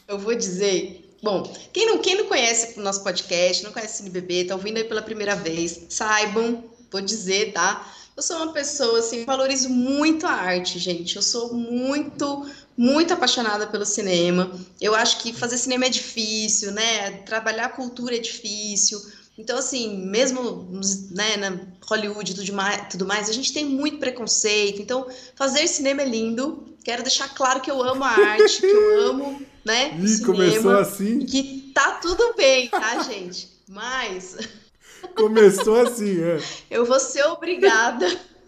Speaker 2: Eu vou dizer. Bom, quem não, quem não conhece o nosse podcast, não conhece o CineBB, tá ouvindo aí pela primeira vez, saibam, vou dizer, tá? Eu sou uma pessoa, assim, valorizo muito a arte, gente. Eu sou muito, muito apaixonada pelo cinema. Eu acho que fazer cinema é difícil, né? Trabalhar cultura é difícil. Então, assim, mesmo né, na Hollywood e tudo mais, tudo mais, a gente tem muito preconceito. Então, fazer cinema é lindo. Quero deixar claro que eu amo a arte, que eu amo, né?
Speaker 1: Ih, cinema, começou assim.
Speaker 2: Que tá tudo bem, tá, gente? Mas. [laughs]
Speaker 1: Começou assim, é.
Speaker 2: Eu vou ser obrigada. [laughs]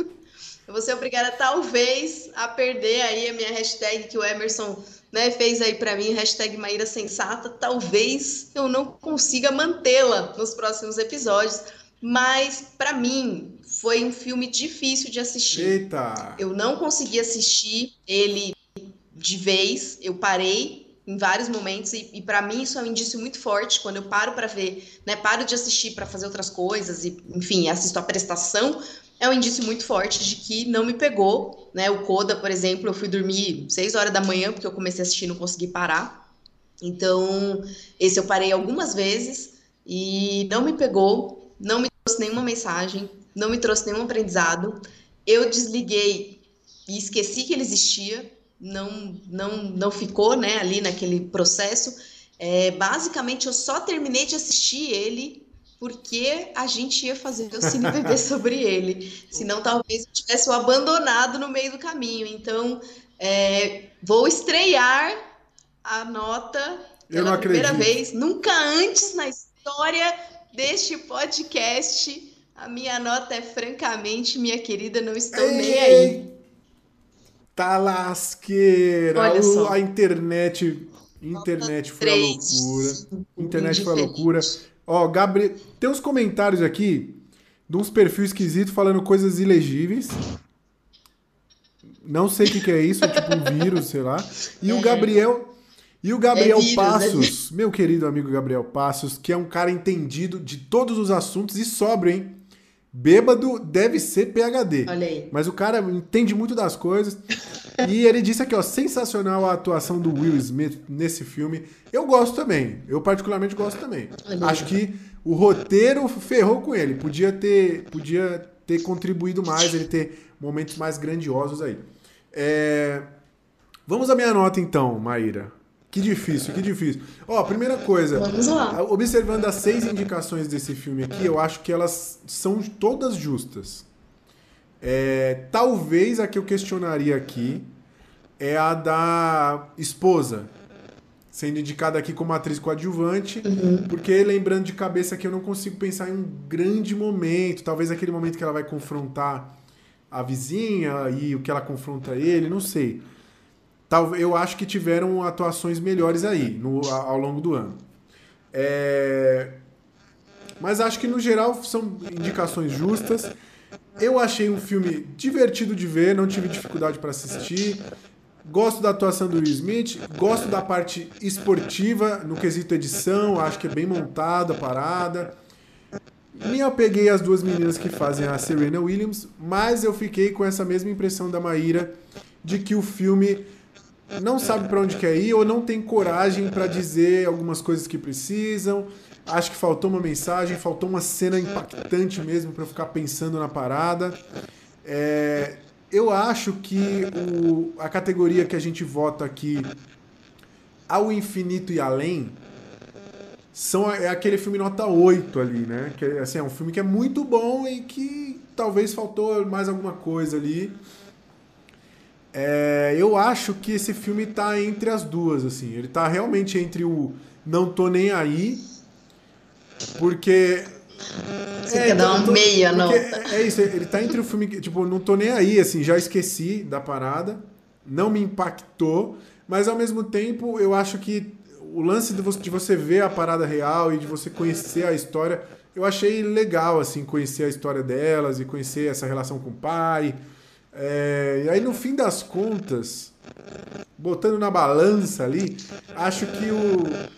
Speaker 2: Eu vou ser obrigada, talvez, a perder aí a minha hashtag que o Emerson né, fez aí para mim, hashtag Maíra Sensata. Talvez eu não consiga mantê-la nos próximos episódios, mas para mim foi um filme difícil de assistir.
Speaker 1: Eita!
Speaker 2: Eu não consegui assistir ele de vez, eu parei em vários momentos e, e para mim isso é um indício muito forte quando eu paro para ver, né, paro de assistir para fazer outras coisas e, enfim, assisto a prestação, é um indício muito forte de que não me pegou, né? O Coda, por exemplo, eu fui dormir 6 horas da manhã porque eu comecei a assistir e não consegui parar. Então, esse eu parei algumas vezes e não me pegou, não me trouxe nenhuma mensagem, não me trouxe nenhum aprendizado. Eu desliguei e esqueci que ele existia, não não não ficou, né, ali naquele processo. É, basicamente, eu só terminei de assistir ele porque a gente ia fazer o Cine Bebê [laughs] sobre ele. Senão, talvez eu tivesse o abandonado no meio do caminho. Então, é, vou estrear a nota pela primeira vez. Nunca antes na história deste podcast. A minha nota é afrancamente, minha querida, não estou Ei, nem aí.
Speaker 1: Tá lasqueira. Olha só. A internet. Internet foi a loucura. Internet foi a loucura. Ó, Gabriel. Tem uns comentários aqui de uns perfis esquisitos falando coisas ilegíveis. Não sei o que, que é isso, tipo um vírus, sei lá. E é. o Gabriel. E o Gabriel é vírus, Passos, é meu querido amigo Gabriel Passos, que é um cara entendido de todos os assuntos e sóbrio, hein? Bêbado deve ser PHD.
Speaker 2: Olha aí.
Speaker 1: Mas o cara entende muito das coisas. e ele disse aqui, ó, sensacional a atuação do Will Smith nesse filme. Eu gosto também. Eu particularmente gosto também. Acho que o roteiro ferrou com ele. Podia ter, podia ter contribuído mais, ele ter momentos mais grandiosos aí. É... Vamos à minha nota então, Maíra. Que difícil, que difícil. Ó, primeira coisa.
Speaker 2: Vamos lá.
Speaker 1: Observando as seis indicações desse filme aqui, eu acho que elas são todas justas. É, talvez a que eu questionaria aqui é a da esposa, sendo indicada aqui como atriz coadjuvante, uhum. porque lembrando de cabeça que eu não consigo pensar em um grande momento, talvez aquele momento que ela vai confrontar a vizinha e o que ela confronta ele, não sei eu acho que tiveram atuações melhores aí no, ao longo do ano. É, mas acho que no geral são indicações justas. Eu achei um filme divertido de ver, não tive dificuldade para assistir. Gosto da atuação do Will Smith, gosto da parte esportiva no quesito edição, acho que é bem montada a parada. Me apeguei às duas meninas que fazem a Serena Williams, mas eu fiquei com essa mesma impressão da Maíra de que o filme não sabe para onde quer ir ou não tem coragem para dizer algumas coisas que precisam. Acho que faltou uma mensagem, faltou uma cena impactante mesmo para ficar pensando na parada. É, eu acho que o, a categoria que a gente vota aqui, ao infinito e além, são, é aquele filme nota 8 ali, né? Que, assim, é um filme que é muito bom e que talvez faltou mais alguma coisa ali. É, eu acho que esse filme tá entre as duas, assim. Ele tá realmente entre o Não Tô Nem Aí, porque...
Speaker 2: Você é, quer dar uma tô, meia.
Speaker 1: É, é isso, ele tá entre o filme que, tipo, não tô nem aí, assim, já esqueci da parada, não me impactou, mas ao mesmo tempo eu acho que o lance de você, de você ver a parada real e de você conhecer a história eu achei legal, assim, conhecer a história delas e conhecer essa relação com o pai. É, e aí, no fim das contas, botando na balança ali, acho que o.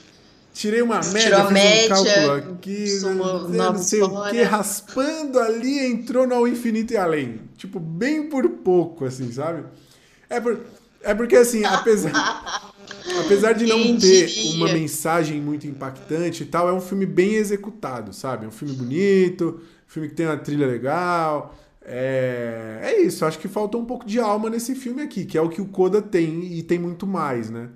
Speaker 1: Tirei uma média,
Speaker 2: Tirou
Speaker 1: um cálculo aqui,
Speaker 2: somou
Speaker 1: né, não sei o que, raspando ali, entrou no infinito e além. Tipo, bem por pouco, assim, sabe? É, por, é porque, assim, apesar, [laughs] apesar de não ter uma mensagem muito impactante e tal, é um filme bem executado, sabe? É um filme bonito, um filme que tem uma trilha legal. É, é isso, acho que faltou um pouco de alma nesse filme aqui, que é o que o Coda tem e tem muito mais, né?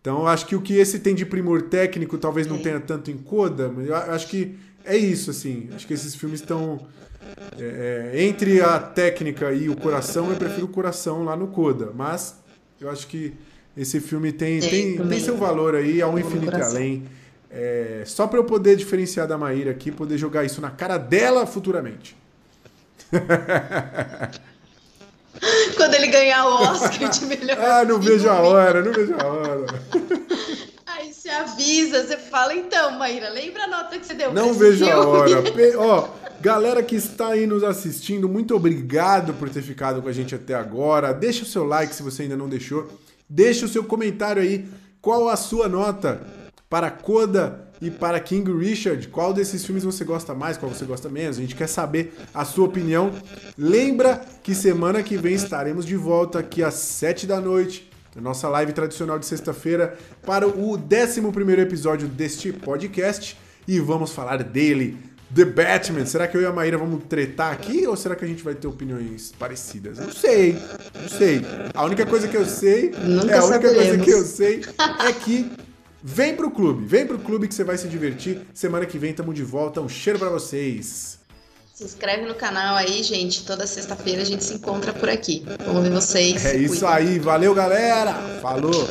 Speaker 1: Então, acho que o que esse tem de primor técnico talvez não
Speaker 2: É.
Speaker 1: tenha tanto em Coda, mas eu acho que é isso, assim. Acho que esses filmes estão. é, é, entre a técnica e o coração, eu prefiro o coração lá no Coda. Mas eu acho que esse filme tem,
Speaker 2: Tem
Speaker 1: tem, seu valor aí ao
Speaker 2: no
Speaker 1: infinito além. É, só para eu poder diferenciar da Maíra aqui, poder jogar isso na cara dela futuramente. [laughs]
Speaker 2: Quando ele ganhar o Oscar de melhor
Speaker 1: Ah, não
Speaker 2: filme.
Speaker 1: vejo a hora, não vejo a hora.
Speaker 2: Aí você avisa, você fala, então, Maíra, lembra a nota que você deu
Speaker 1: Não vejo a hora. Ó, galera que está aí nos assistindo, muito obrigado por ter ficado com a gente até agora. Deixa o seu like se você ainda não deixou. Deixa o seu comentário aí. Qual a sua nota para Coda e para King Richard? Qual desses filmes você gosta mais, qual você gosta menos? A gente quer saber a sua opinião. Lembra que semana que vem estaremos de volta aqui às 7 da noite nossa live tradicional de sexta-feira para o 11 episódio deste podcast e vamos falar dele, The Batman. Será que eu e a Maíra vamos tretar aqui ou será que a gente vai ter opiniões parecidas? Não sei, não sei. A única coisa que eu sei,
Speaker 2: Nunca
Speaker 1: é a única coisa que eu sei é que vem pro clube, vem pro clube que você vai se divertir. Semana que vem tamo de volta. Um cheiro para vocês.
Speaker 2: Se inscreve no canal aí, gente. Toda sexta-feira a gente se encontra por aqui. Vamos ver vocês.
Speaker 1: É isso aí, valeu galera. Falou.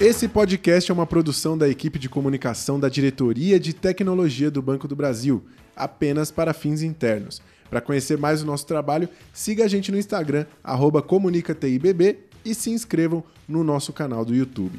Speaker 1: Esse podcast é uma produção da equipe de comunicação da Diretoria de Tecnologia do Banco do Brasil, apenas para fins internos. Para conhecer mais o nosso trabalho, siga a gente no Instagram, arroba comunicatibb e se inscrevam no nosso canal do YouTube.